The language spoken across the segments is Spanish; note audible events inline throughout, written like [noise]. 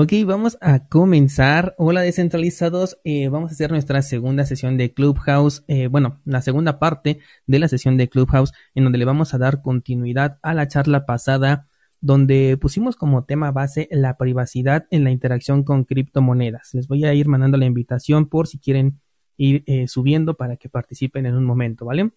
Ok, vamos a comenzar. Hola descentralizados, eh, vamos a hacer nuestra segunda sesión de Clubhouse, eh, bueno, la segunda parte de la sesión de Clubhouse en donde le vamos a dar continuidad a la charla pasada donde pusimos como tema base la privacidad en la interacción con criptomonedas. Les voy a ir mandando la invitación por si quieren ir eh, subiendo para que participen en un momento, ¿vale?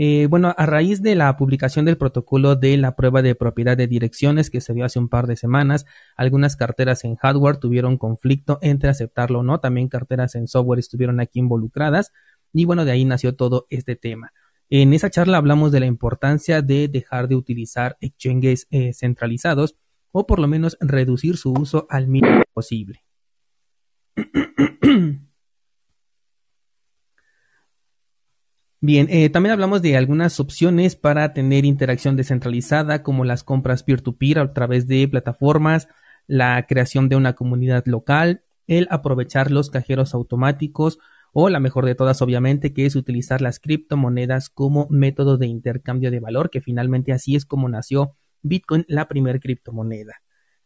Eh, bueno, a raíz de la publicación del protocolo de la prueba de propiedad de direcciones que se dio hace un par de semanas, algunas carteras en hardware tuvieron conflicto entre aceptarlo o no, también carteras en software estuvieron aquí involucradas y bueno, de ahí nació todo este tema. En esa charla hablamos de la importancia de dejar de utilizar exchanges eh, centralizados o por lo menos reducir su uso al mínimo posible. [clears throat] Bien, eh, también hablamos de algunas opciones para tener interacción descentralizada, como las compras peer-to-peer a través de plataformas, la creación de una comunidad local, el aprovechar los cajeros automáticos o la mejor de todas obviamente que es utilizar las criptomonedas como método de intercambio de valor, que finalmente así es como nació Bitcoin, la primer criptomoneda.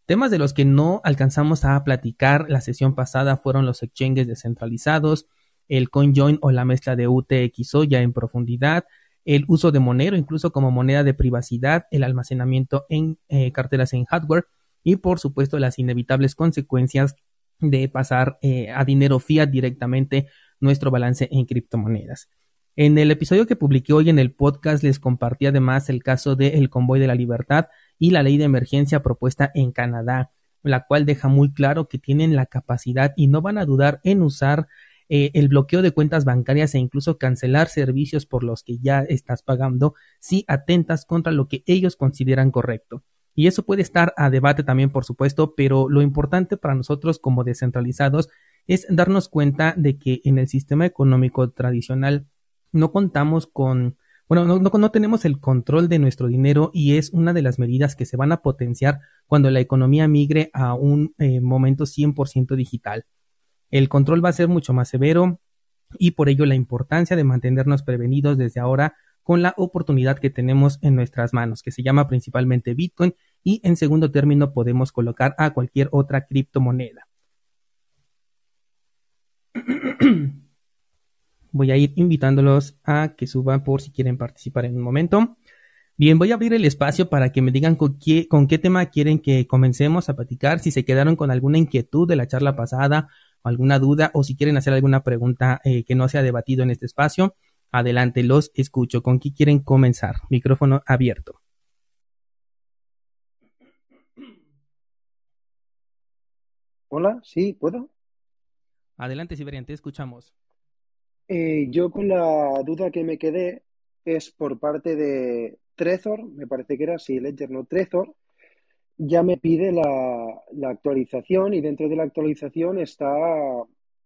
Temas de los que no alcanzamos a platicar la sesión pasada fueron los exchanges descentralizados, el CoinJoin o la mezcla de UTXO ya en profundidad, el uso de Monero incluso como moneda de privacidad, el almacenamiento en eh, carteras en hardware y por supuesto las inevitables consecuencias de pasar eh, a dinero fiat directamente nuestro balance en criptomonedas. En el episodio que publiqué hoy en el podcast les compartí además el caso del convoy de la libertad y la ley de emergencia propuesta en Canadá, la cual deja muy claro que tienen la capacidad y no van a dudar en usar eh, el bloqueo de cuentas bancarias e incluso cancelar servicios por los que ya estás pagando si atentas contra lo que ellos consideran correcto. Y eso puede estar a debate también, por supuesto, pero lo importante para nosotros como descentralizados es darnos cuenta de que en el sistema económico tradicional no contamos con, bueno, no, no, tenemos el control de nuestro dinero y es una de las medidas que se van a potenciar cuando la economía migre a un eh, momento 100% digital. El control va a ser mucho más severo y por ello la importancia de mantenernos prevenidos desde ahora con la oportunidad que tenemos en nuestras manos, que se llama principalmente Bitcoin y en segundo término podemos colocar a cualquier otra criptomoneda. [clears throat] Voy a ir invitándolos a que suban por si quieren participar en un momento. Bien, voy a abrir el espacio para que me digan con qué, con qué tema quieren que comencemos a platicar, si se quedaron con alguna inquietud de la charla pasada alguna duda o si quieren hacer alguna pregunta eh, que no se ha debatido en este espacio, adelante, los escucho. ¿Con qué quieren comenzar? Micrófono abierto. Hola, sí, ¿puedo? Adelante, Siberian, te escuchamos. Eh, yo con la duda que me quedé es por parte de Trezor, me parece que era, sí, Ledger, no, Trezor, ya me pide la, actualización y dentro de la actualización está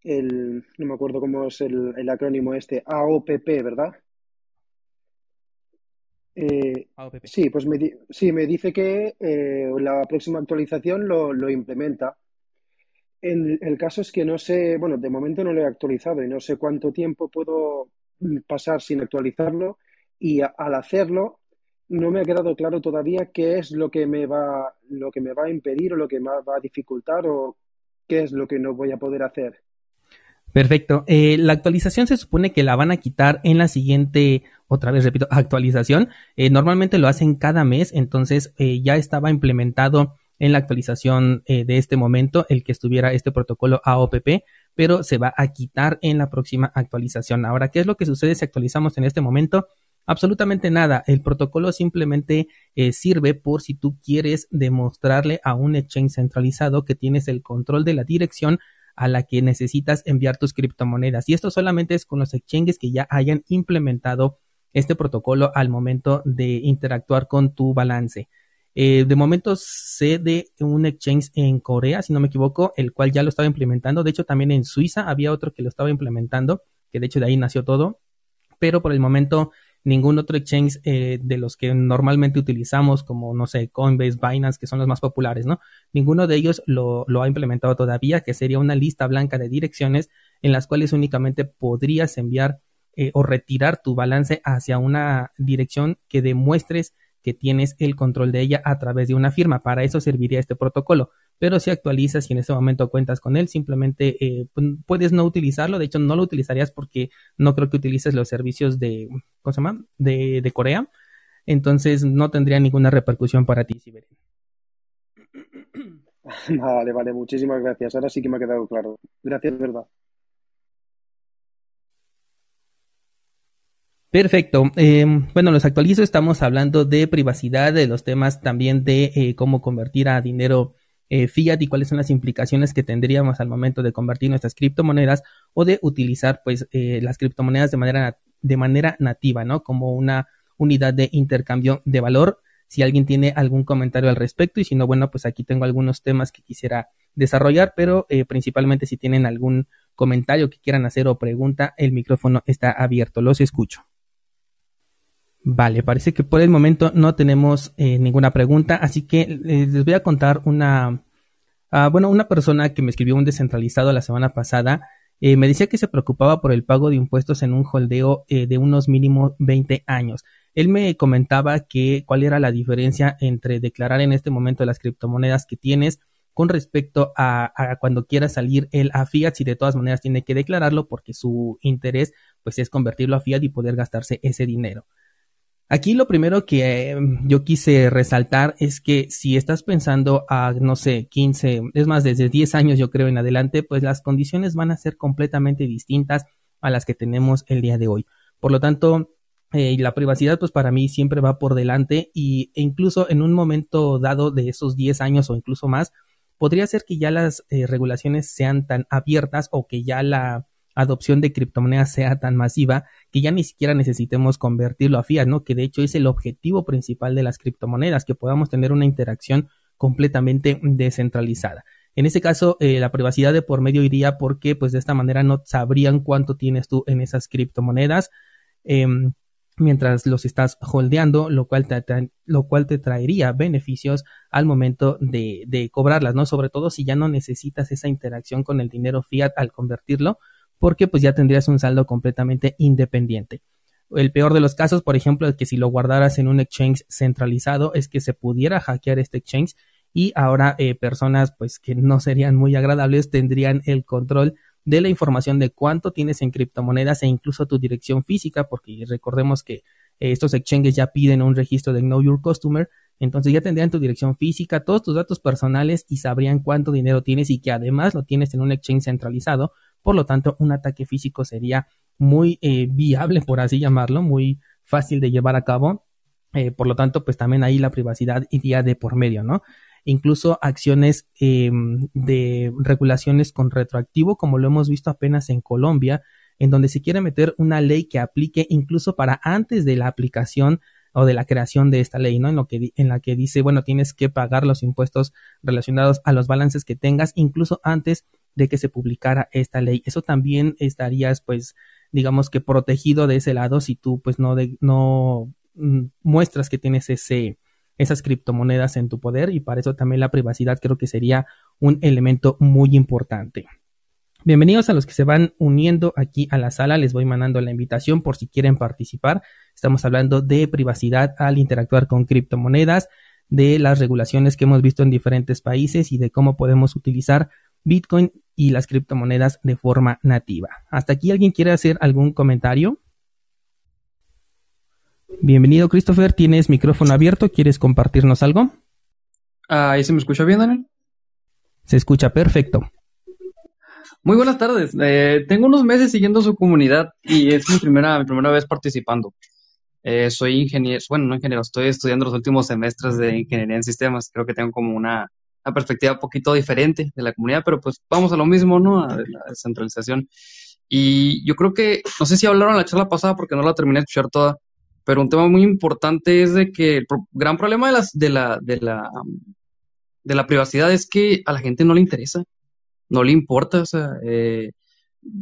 el, no me acuerdo cómo es el, acrónimo este, AOPP, ¿verdad? Eh, sí, pues me, sí, me dice que eh, la próxima actualización lo, lo implementa. En, el caso es que no sé, bueno, de momento no lo he actualizado y no sé cuánto tiempo puedo pasar sin actualizarlo y al hacerlo no me ha quedado claro todavía qué es lo que me va, lo que me va a impedir o lo que me va a dificultar o qué es lo que no voy a poder hacer. Perfecto. Eh, la actualización se supone que la van a quitar en la siguiente, otra vez repito, [laughs] actualización. Eh, normalmente lo hacen cada mes, entonces eh, ya estaba implementado en la actualización de este momento el que estuviera este protocolo AOPP, pero se va a quitar en la próxima actualización. Ahora, ¿qué es lo que sucede si actualizamos en este momento? Absolutamente nada. El protocolo simplemente eh, sirve por si tú quieres demostrarle a un exchange centralizado que tienes el control de la dirección a la que necesitas enviar tus criptomonedas. Y esto solamente es con los exchanges que ya hayan implementado este protocolo al momento de interactuar con tu balance. Eh, de momento sé de un exchange en Corea, si no me equivoco, el cual ya lo estaba implementando. De hecho, también en Suiza había otro que lo estaba implementando, que de hecho de ahí nació todo. Pero por el momento ningún otro exchange eh, de los que normalmente utilizamos, como, no sé, Coinbase, Binance, que son los más populares, ¿no? Ninguno de ellos lo, ha implementado todavía, que sería una lista blanca de direcciones en las cuales únicamente podrías enviar eh, o retirar tu balance hacia una dirección que demuestres que tienes el control de ella a través de una firma. Para eso serviría este protocolo. Pero si actualizas y en este momento cuentas con él, simplemente eh, puedes no utilizarlo. De hecho, no lo utilizarías porque no creo que utilices los servicios de, ¿cómo se llama? De, de Corea. Entonces, no tendría ninguna repercusión para ti, Siberian. [clears throat] Vale, vale, muchísimas gracias. Ahora sí que me ha quedado claro. Gracias, verdad. Perfecto. Em, bueno, los actualizo. Estamos hablando de privacidad, de los temas también de eh, cómo convertir a dinero eh, fiat y cuáles son las implicaciones que tendríamos al momento de convertir nuestras criptomonedas o de utilizar pues eh, las criptomonedas de manera, de manera nativa, ¿no? Como una unidad de intercambio de valor. Si alguien tiene algún comentario al respecto y si no, bueno, pues aquí tengo algunos temas que quisiera desarrollar, pero principalmente si tienen algún comentario que quieran hacer o pregunta, el micrófono está abierto. Los escucho. Vale, parece que por el momento no tenemos eh, ninguna pregunta, así que eh, les voy a contar una, ah, bueno, una persona que me escribió un descentralizado la semana pasada, eh, me decía que se preocupaba por el pago de impuestos en un holdeo de unos mínimo 20 años. Él me comentaba que cuál era la diferencia entre declarar en este momento las criptomonedas que tienes con respecto a, a, cuando quiera salir el a fiat, si de todas maneras tiene que declararlo porque su interés pues es convertirlo a fiat y poder gastarse ese dinero. Aquí lo primero que em, yo quise resaltar es que si estás pensando a, no sé, 15, es más, desde 10 años yo creo en adelante, pues las condiciones van a ser completamente distintas a las que tenemos el día de hoy. Por lo tanto, eh, la privacidad pues para mí siempre va por delante y, e incluso en un momento dado de esos 10 años o incluso más, podría ser que ya las eh, regulaciones sean tan abiertas o que ya la adopción de criptomonedas sea tan masiva que ya ni siquiera necesitemos convertirlo a fiat, ¿no? Que de hecho es el objetivo principal de las criptomonedas, que podamos tener una interacción completamente descentralizada. En ese caso, eh, la privacidad de por medio iría porque, pues, de esta manera no sabrían cuánto tienes tú en esas criptomonedas em, mientras los estás holdeando, lo cual, te, lo cual te traería beneficios al momento de, de cobrarlas, ¿no? Sobre todo si ya no necesitas esa interacción con el dinero fiat al convertirlo, porque pues ya tendrías un saldo completamente independiente. El peor de los casos, por ejemplo, es que si lo guardaras en un exchange centralizado, es que se pudiera hackear este exchange y ahora eh, personas pues que no serían muy agradables tendrían el control de la información de cuánto tienes en criptomonedas e incluso tu dirección física, porque recordemos que eh, estos exchanges ya piden un registro de Know Your Customer, entonces ya tendrían tu dirección física, todos tus datos personales y sabrían cuánto dinero tienes y que además lo tienes en un exchange centralizado, por lo tanto, un ataque físico sería muy eh, viable, por así llamarlo, muy fácil de llevar a cabo. Eh, por lo tanto, pues también ahí la privacidad iría de por medio, ¿no? Incluso acciones em, de regulaciones con retroactivo, como lo hemos visto apenas en Colombia, en donde se quiere meter una ley que aplique incluso para antes de la aplicación o de la creación de esta ley, ¿no? En lo que en la que dice, bueno, tienes que pagar los impuestos relacionados a los balances que tengas incluso antes de que se publicara esta ley. Eso también estarías, pues, digamos que protegido de ese lado si tú, pues, no, no mm, muestras que tienes ese, esas criptomonedas en tu poder y para eso también la privacidad creo que sería un elemento muy importante. Bienvenidos a los que se van uniendo aquí a la sala. Les voy mandando la invitación por si quieren participar. Estamos hablando de privacidad al interactuar con criptomonedas, de las regulaciones que hemos visto en diferentes países y de cómo podemos utilizar Bitcoin y las criptomonedas de forma nativa. ¿Hasta aquí alguien quiere hacer algún comentario? Bienvenido Christopher, tienes micrófono abierto, ¿quieres compartirnos algo? Ahí se me escucha bien, Daniel. Se escucha perfecto. Muy buenas tardes. Eh, tengo unos meses siguiendo su comunidad y es mi primera, mi primera vez participando. Eh, soy ingeniero, bueno, no ingeniero, estoy estudiando los últimos semestres de ingeniería en sistemas. Creo que tengo como una una perspectiva un poquito diferente de la comunidad, pero pues vamos a lo mismo, ¿no? A la descentralización. Y yo creo que, no sé si hablaron en la charla pasada porque no la terminé de escuchar toda, pero un tema muy importante es de que el gran problema de, las, de, la, de, la, de la privacidad es que a la gente no le interesa, no le importa, o sea, eh,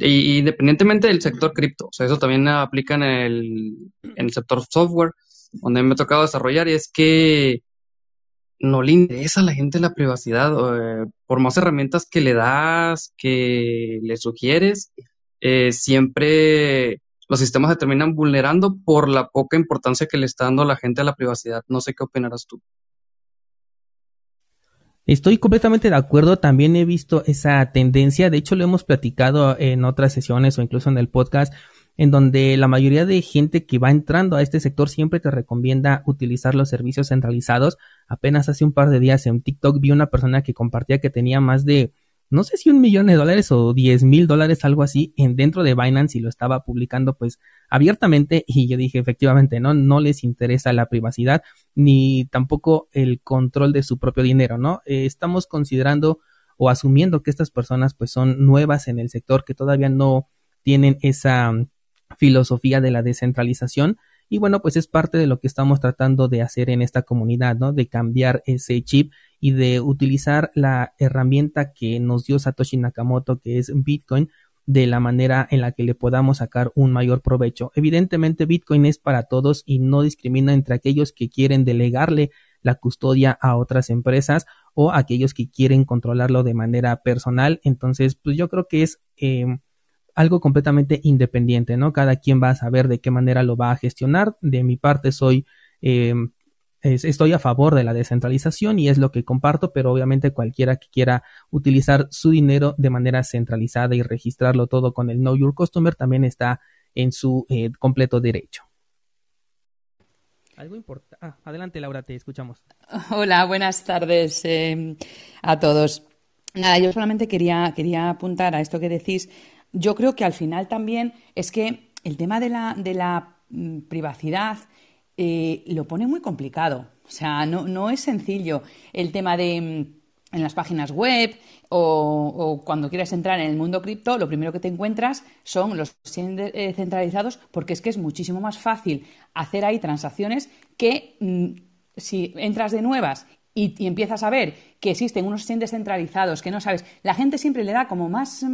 independientemente del sector cripto, o sea, eso también aplica en el, en el sector software, donde me ha tocado desarrollar, y es que no le interesa a la gente la privacidad. Eh, por más herramientas que le das, que le sugieres, eh, siempre los sistemas se terminan vulnerando por la poca importancia que le está dando la gente a la privacidad. No sé qué opinarás tú. Estoy completamente de acuerdo, también he visto esa tendencia, de hecho lo hemos platicado en otras sesiones o incluso en el podcast, en donde la mayoría de gente que va entrando a este sector siempre te recomienda utilizar los servicios centralizados. Apenas hace un par de días en TikTok vi una persona que compartía que tenía más de no sé si un millón de dólares o diez mil dólares, algo así, en dentro de Binance y lo estaba publicando pues abiertamente [laughs] y yo dije efectivamente no, no les interesa la privacidad ni tampoco el control de su propio dinero, ¿no? Eh, estamos considerando o asumiendo que estas personas pues son nuevas en el sector, que todavía no tienen esa filosofía de la descentralización y bueno, pues es parte de lo que estamos tratando de hacer en esta comunidad, ¿no? De cambiar ese chip y de utilizar la herramienta que nos dio Satoshi Nakamoto, que es Bitcoin, de la manera en la que le podamos sacar un mayor provecho. Evidentemente, Bitcoin es para todos y no discrimina entre aquellos que quieren delegarle la custodia a otras empresas o aquellos que quieren controlarlo de manera personal. Entonces, pues yo creo que es em, algo completamente independiente, ¿no? Cada quien va a saber de qué manera lo va a gestionar. De mi parte soy, em, estoy a favor de la descentralización y es lo que comparto, pero obviamente cualquiera que quiera utilizar su dinero de manera centralizada y registrarlo todo con el Know Your Customer también está en su eh, completo derecho. Algo importante. Ah, adelante, Laura, te escuchamos. [laughs] Hola, buenas tardes em, a todos. Nada, yo solamente quería, quería apuntar a esto que decís yo creo que al final también es que el tema de la, de la mm, privacidad eh, lo pone muy complicado. O sea, no, no, es sencillo el tema de mm, en las páginas web o, cuando quieres entrar en el mundo cripto, lo primero que te encuentras son los eh, centralizados porque es que es muchísimo más fácil hacer ahí transacciones que mm, si entras de nuevas y, empiezas a ver que existen unos exchanges centralizados que no sabes, la gente siempre le da como más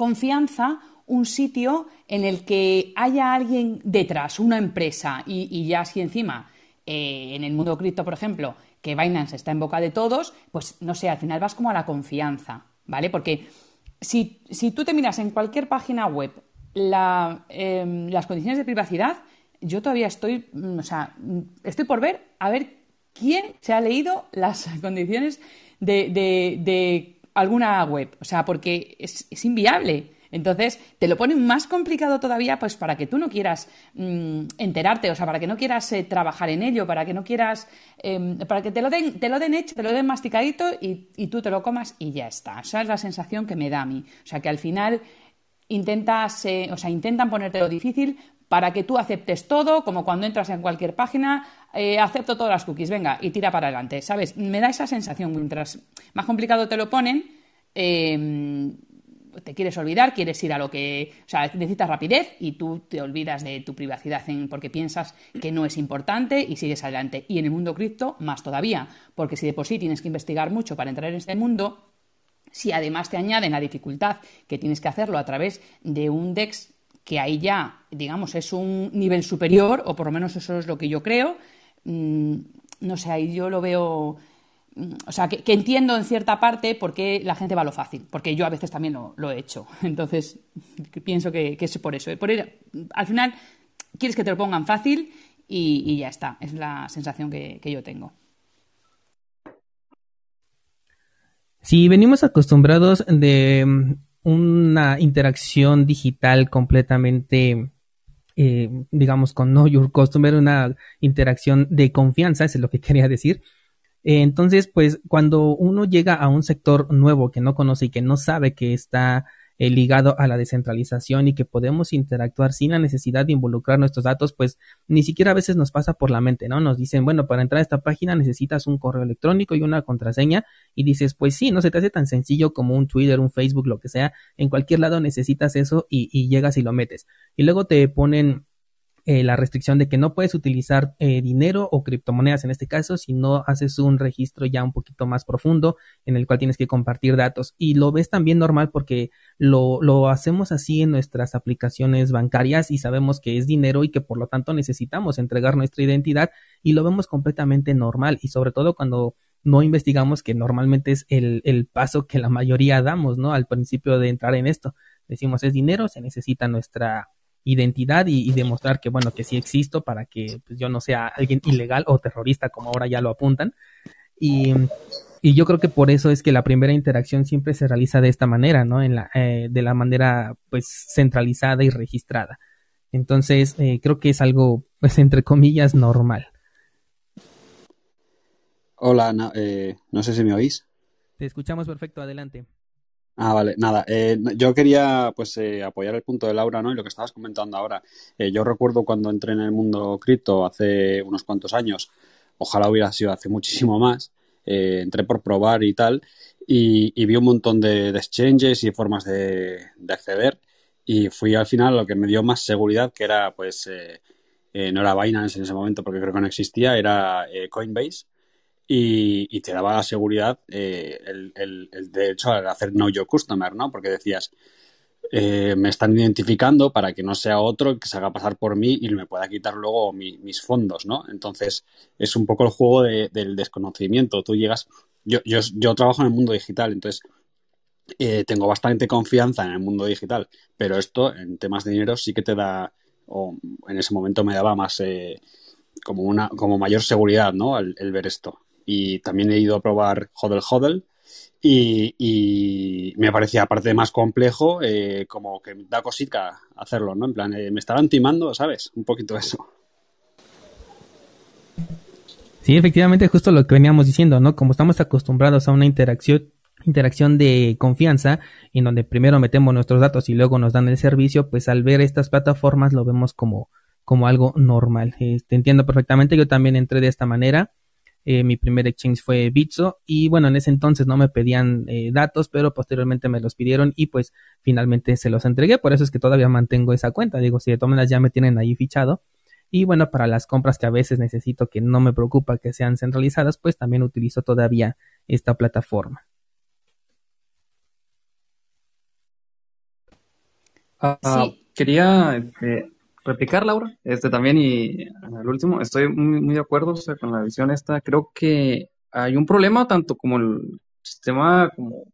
confianza un sitio en el que haya alguien detrás, una empresa, y, ya si encima eh, en el mundo cripto, por ejemplo, que Binance está en boca de todos, pues no sé, al final vas como a la confianza, ¿vale? Porque si, tú te miras en cualquier página web em, las condiciones de privacidad, yo todavía estoy, mm, o sea, mm, estoy por ver a ver quién se ha leído las [laughs] condiciones de alguna web, o sea, porque es, inviable. Entonces, te lo ponen más complicado todavía, pues para que tú no quieras mm, enterarte, o sea, para que no quieras eh, trabajar en ello, para que no quieras, em, para que te lo den, te lo den hecho, te lo den masticadito y, y, tú te lo comas y ya está. Esa es la sensación que me da a mí. O sea, que al final intentas, eh, o sea, intentan ponértelo difícil para que tú aceptes todo, como cuando entras en cualquier página, eh, acepto todas las cookies, venga, y tira para adelante, ¿sabes? Me da esa sensación, mientras más complicado te lo ponen, em, te quieres olvidar, quieres ir a lo que, o sea, necesitas rapidez y tú te olvidas de tu privacidad porque piensas que no es importante y sigues adelante. Y en el mundo cripto, más todavía, porque si de por sí tienes que investigar mucho para entrar en este mundo, si además te añaden la dificultad que tienes que hacerlo a través de un DEX que ahí ya, digamos, es un nivel superior, o por lo menos eso es lo que yo creo. Mm, no sé, ahí yo lo veo. Mm, o sea, que, entiendo en cierta parte por qué la gente va a lo fácil, porque yo a veces también lo, he hecho. [laughs] Entonces, pienso que, es por eso. Por al final, quieres que te lo pongan fácil y, ya está. Es la sensación que yo tengo. Si venimos acostumbrados de una interacción digital completamente, eh, digamos, con Know Your Customer, una interacción de confianza, eso es lo que [laughs] quería decir. Eh, entonces, pues cuando uno llega a un sector nuevo que no conoce y que no sabe que está ligado a la descentralización y que podemos interactuar sin la necesidad de involucrar nuestros datos, pues ni siquiera a veces nos pasa por la mente, ¿no? Nos dicen, bueno, para entrar a esta página necesitas un correo electrónico y una contraseña y dices, pues sí, no se te hace tan sencillo como un Twitter, un Facebook, lo que sea, en cualquier lado necesitas eso y, y llegas y lo metes. Y luego te ponen eh, la restricción de que no puedes utilizar eh, dinero o criptomonedas en este caso si no haces un registro ya un poquito más profundo en el cual tienes que compartir datos y lo ves también normal porque lo, lo hacemos así en nuestras aplicaciones bancarias y sabemos que es dinero y que por lo tanto necesitamos entregar nuestra identidad y lo vemos completamente normal y sobre todo cuando no investigamos que normalmente es el, el paso que la mayoría damos, ¿no? Al principio de entrar en esto. Decimos es dinero, se necesita nuestra identidad y, demostrar que, bueno, que sí existo para que pues, yo no sea alguien ilegal o terrorista como ahora ya lo apuntan. Y, Y yo creo que por eso es que la primera interacción siempre se realiza de esta manera, ¿no? En la, eh, de la manera, pues, centralizada y registrada. Entonces, eh, creo que es algo, pues, entre comillas, normal. Hola, no, eh, no sé si me oís. Te escuchamos perfecto, adelante. Ah, vale, nada. Eh, yo quería pues eh, apoyar el punto de Laura, ¿no? Y lo que estabas comentando ahora. Eh, yo recuerdo cuando entré en el mundo cripto hace unos cuantos años, ojalá hubiera sido hace [laughs] muchísimo más. entré por probar y tal, y, vi un montón de, exchanges y formas de, acceder. Y fui al final lo que me dio más seguridad, que era pues no era Binance en ese momento porque creo que no existía, era Coinbase y, te daba la seguridad, eh, el, el, de hecho, al hacer Know Your Customer, ¿no? Porque decías, eh, me están identificando para que no sea otro que se haga pasar por mí y me pueda quitar luego mis fondos, ¿no? Entonces, es un poco el juego del desconocimiento. Tú llegas, yo, yo, yo trabajo en el mundo digital, entonces eh, tengo bastante confianza en el mundo digital, pero esto en temas de dinero sí que te da, o en ese momento me daba más, como una, como mayor seguridad, ¿no? el ver esto y también he ido a probar Hodel Hodel y, me parecía aparte más complejo, eh, como que da cosita hacerlo, ¿no? En plan, eh, me estaban timando, ¿sabes? Un poquito eso. Sí, efectivamente, justo lo que veníamos diciendo, ¿no? Como estamos acostumbrados a una interacción interacción de confianza en donde primero metemos nuestros datos y luego nos dan el servicio, pues al ver estas plataformas lo vemos como, como algo normal. Eh, te entiendo perfectamente, yo también entré de esta manera eh, mi primer exchange fue Bitso y bueno, en ese entonces no me pedían eh, datos, pero posteriormente me los pidieron y pues finalmente se los entregué. Por eso es que todavía mantengo esa cuenta. Digo, si de todas maneras ya me tienen ahí fichado. Y bueno, para las compras que a veces necesito que no me preocupa que sean centralizadas, pues también utilizo todavía esta plataforma. Ah, quería este, replicar, Laura, este también y al último, estoy muy, muy de acuerdo con la visión esta. Creo que hay un problema tanto como el sistema como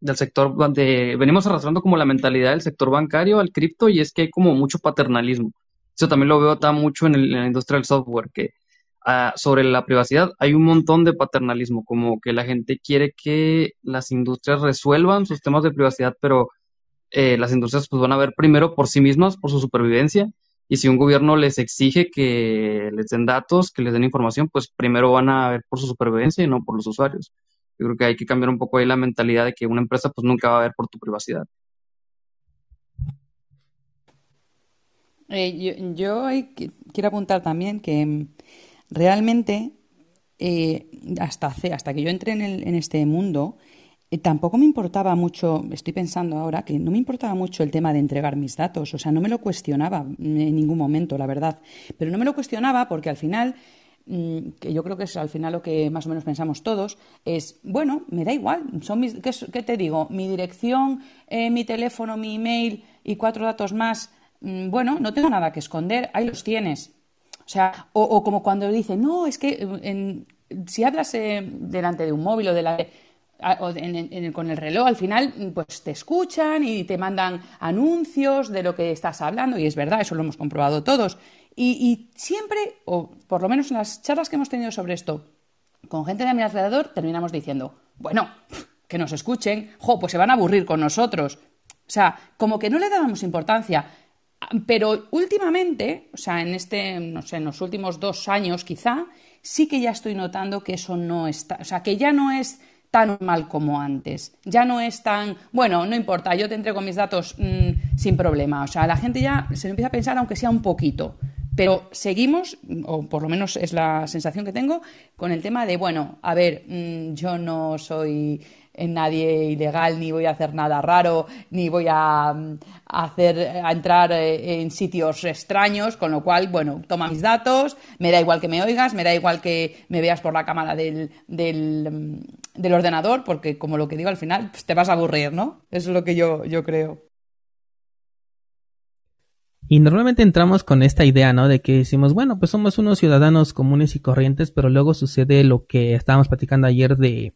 del sector donde venimos arrastrando como la mentalidad del sector bancario al cripto y es que hay como mucho paternalismo. Eso también lo veo tan mucho en, la industria del software que ah, sobre la privacidad hay un montón de paternalismo, como que la gente quiere que las industrias resuelvan sus temas de privacidad, pero eh, las industrias pues van a ver primero por sí mismas, por su supervivencia, y si un gobierno les exige que les den datos, que les den información, pues primero van a ver por su supervivencia y no por los usuarios. Yo creo que hay que cambiar un poco ahí la mentalidad de que una empresa pues nunca va a ver por tu privacidad. Eh, yo, quiero apuntar también que mm, realmente eh, hasta, hasta que yo entré en, este mundo, tampoco me importaba mucho, estoy pensando ahora, que no me importaba mucho el tema de entregar mis datos, o sea, no me lo cuestionaba en ningún momento, la verdad, pero no me lo cuestionaba porque al final mm, que yo creo que es al final lo que más o menos pensamos todos, es, bueno, me da igual, son mis, ¿qué, te digo? Mi dirección, eh, mi teléfono, mi email y cuatro datos más, mm, bueno, no tengo nada que esconder, ahí los tienes. O sea, o, como cuando dicen, no, es que si hablas eh, delante de un móvil o de la con el reloj, al final, pues te escuchan y te mandan anuncios de lo que estás hablando, y es verdad, eso lo hemos comprobado todos. Y, siempre, o por lo menos en las charlas que hemos tenido sobre esto, con gente de mi alrededor, terminamos diciendo, bueno, que nos escuchen, jo, pues se van a aburrir con nosotros. O sea, como que no le dábamos importancia. Pero últimamente, o sea, en este, no sé, en los últimos dos años quizá, sí que ya estoy notando que eso no está, o sea, que ya no es tan mal como antes. Ya no es tan, bueno, no importa, yo te entrego mis datos mm, sin problema. O sea, la gente ya se empieza a pensar, aunque sea un poquito. Pero seguimos, o por lo menos es la sensación que tengo, con el tema de, bueno, a ver, mm, yo no soy en nadie ilegal, ni voy a hacer nada raro, ni voy a, mm, hacer a entrar eh, en sitios extraños, con lo cual, bueno, toma mis datos, me da igual que me oigas, me da igual que me veas por la cámara del, del, mm, del ordenador, porque como lo que digo al final, pues te vas a aburrir, ¿no? Eso es lo que yo, yo creo. Y normalmente entramos con esta idea, ¿no? De que decimos, bueno, pues somos unos ciudadanos comunes y corrientes, pero luego sucede lo que estábamos platicando ayer de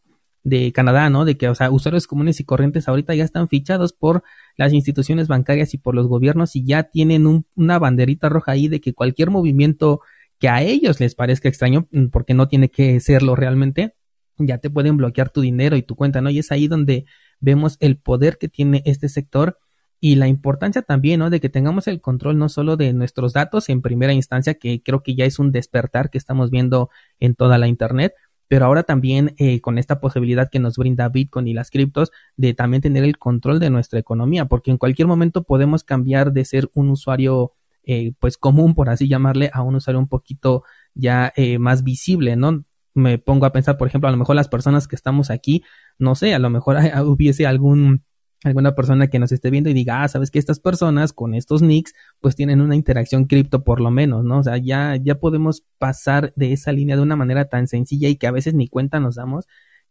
de Canadá, ¿no? De que, o sea, usuarios comunes y corrientes ahorita ya están fichados por las instituciones bancarias y por los gobiernos y ya tienen una banderita roja ahí de que cualquier movimiento que a ellos les parezca extraño, mm, porque no tiene que serlo realmente, ya te pueden bloquear tu dinero y tu cuenta, ¿no? Y es ahí donde vemos el poder que tiene este sector y la importancia también, ¿no? De que tengamos el control no solo de nuestros datos en primera instancia, que creo que ya es un despertar que estamos viendo en toda la Internet, pero ahora también eh, con esta posibilidad que nos brinda Bitcoin y las criptos de también tener el control de nuestra economía, porque en cualquier momento podemos cambiar de ser un usuario eh, pues común, por así llamarle, a un usuario un poquito ya eh, más visible, ¿no? Me pongo a pensar, por ejemplo, a lo mejor las personas que estamos aquí, no sé, a lo mejor [laughs] hubiese algún alguna persona que nos esté viendo y diga, ah, sabes que estas personas con estos nicks pues tienen una interacción cripto por lo menos, ¿no? O sea, ya, ya podemos pasar de esa línea de una manera tan sencilla y que a veces ni cuenta nos damos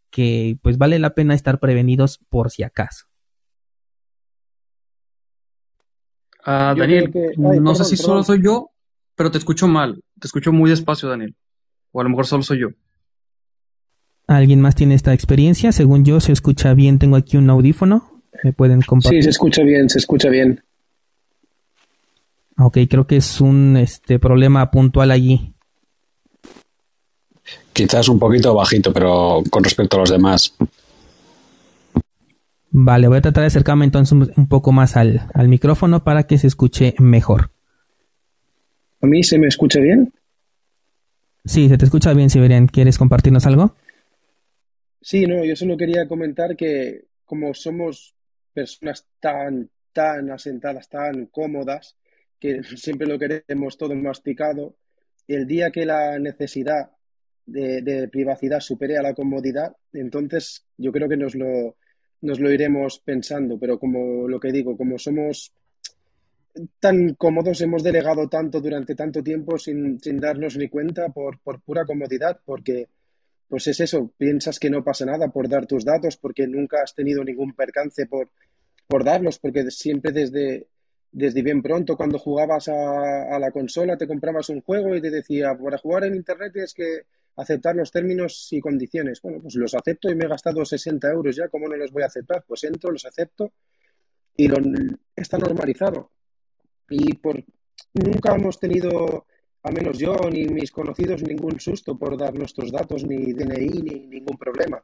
que pues vale la pena estar prevenidos por si acaso. Ah, Daniel, no sé si solo soy yo, pero te escucho mal, te escucho muy despacio, Daniel. O a lo mejor solo soy yo. ¿Alguien más tiene esta experiencia? Según yo, se escucha bien. Tengo aquí un audífono. ¿Me pueden compartir? Sí, se escucha bien, se escucha bien. Ok, creo que es un este problema puntual allí. Quizás un poquito bajito, pero con respecto a los demás. Vale, voy a tratar de acercarme entonces un, poco más al, al, micrófono para que se escuche mejor. ¿A mí se me escucha bien? Sí, se te escucha bien, Siberian. ¿Quieres compartirnos algo? Sí, no, yo solo quería comentar que como somos personas tan, tan asentadas, tan cómodas, que [laughs] siempre lo queremos todo masticado. El día que la necesidad de, privacidad supere a la comodidad, entonces yo creo que nos lo, nos lo iremos pensando, pero como lo que digo, como somos tan cómodos, hemos delegado tanto durante tanto tiempo sin, sin darnos ni cuenta por, por, pura comodidad, porque pues es eso, piensas que no pasa nada por dar tus datos, porque nunca has tenido ningún percance por darlos, porque siempre desde, desde bien pronto, cuando jugabas a, la consola, te comprabas un juego y te decía, para jugar en Internet tienes que aceptar los términos y condiciones. Bueno, pues los acepto y me he gastado 60 euros ya, ¿cómo no los voy a aceptar? Pues entro, los acepto y lo, está normalizado. Y por, nunca hemos tenido, a menos yo ni mis conocidos, ningún susto por dar nuestros datos, ni DNI, ni ningún problema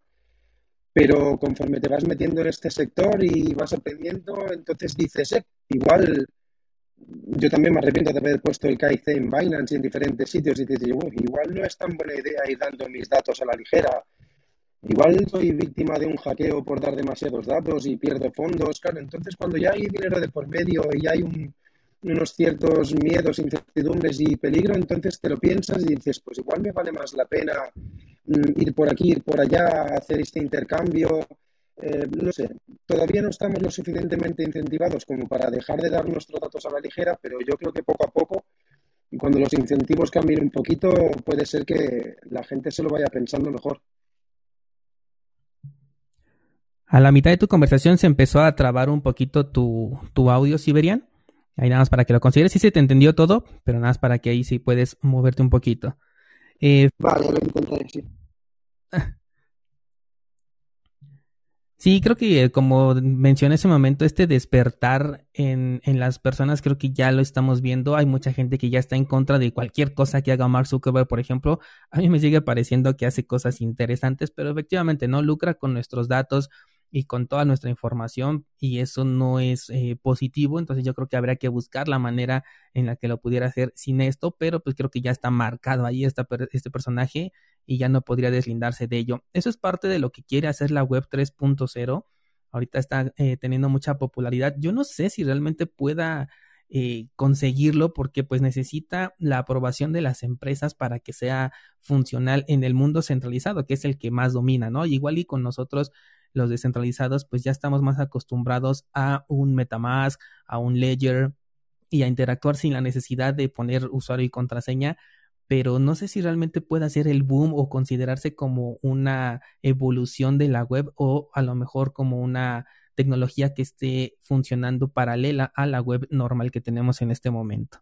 pero conforme te vas metiendo en este sector y vas aprendiendo, entonces dices, eh, igual yo también me arrepiento de haber puesto el KIC en Binance y en diferentes sitios y dices, igual no es tan buena idea ir dando mis datos a la ligera. Igual soy víctima de un hackeo por dar demasiados datos y pierdo fondos. Claro, entonces cuando ya hay dinero de por medio y hay unos ciertos miedos, incertidumbres y peligro, entonces te lo piensas y dices, pues igual me vale más la pena Mm, ir por aquí, ir por allá, hacer este intercambio. Eh, no sé, todavía no estamos lo suficientemente incentivados como para dejar de dar nuestros datos a la ligera, pero yo creo que poco a poco, cuando los incentivos cambien un poquito, puede ser que la gente se lo vaya pensando mejor. A la mitad de tu conversación se empezó a trabar un poquito tu, tu audio, Siberian. Ahí nada más para que lo consideres. Sí se te entendió todo, pero nada más para que ahí sí puedes moverte un poquito. Eh, vale, lo intentaré, sí. [laughs] Sí, creo que como mencioné ese momento, este despertar en, en, las personas, creo que ya lo estamos viendo. Hay mucha gente que ya está en contra de cualquier cosa que haga Mark Zuckerberg, por ejemplo. A mí me sigue pareciendo que hace cosas interesantes, pero efectivamente no lucra con nuestros datos, y con toda nuestra información y eso no es eh, positivo, entonces yo creo que habría que buscar la manera en la que lo pudiera hacer sin esto, pero pues creo que ya está marcado ahí este personaje y ya no podría deslindarse de ello. Eso es parte de lo que quiere hacer la web 3.0. Ahorita está eh, teniendo mucha popularidad. Yo no sé si realmente pueda eh, conseguirlo porque pues necesita la aprobación de las empresas para que sea funcional en el mundo centralizado, que es el que más domina, ¿no? Igual y con nosotros los descentralizados, pues ya estamos más acostumbrados a un Metamask, a un Ledger y a interactuar sin la necesidad de poner usuario y contraseña, pero no sé si realmente pueda ser el boom o considerarse como una evolución de la web o a lo mejor como una tecnología que esté funcionando paralela a la web normal que tenemos en este momento.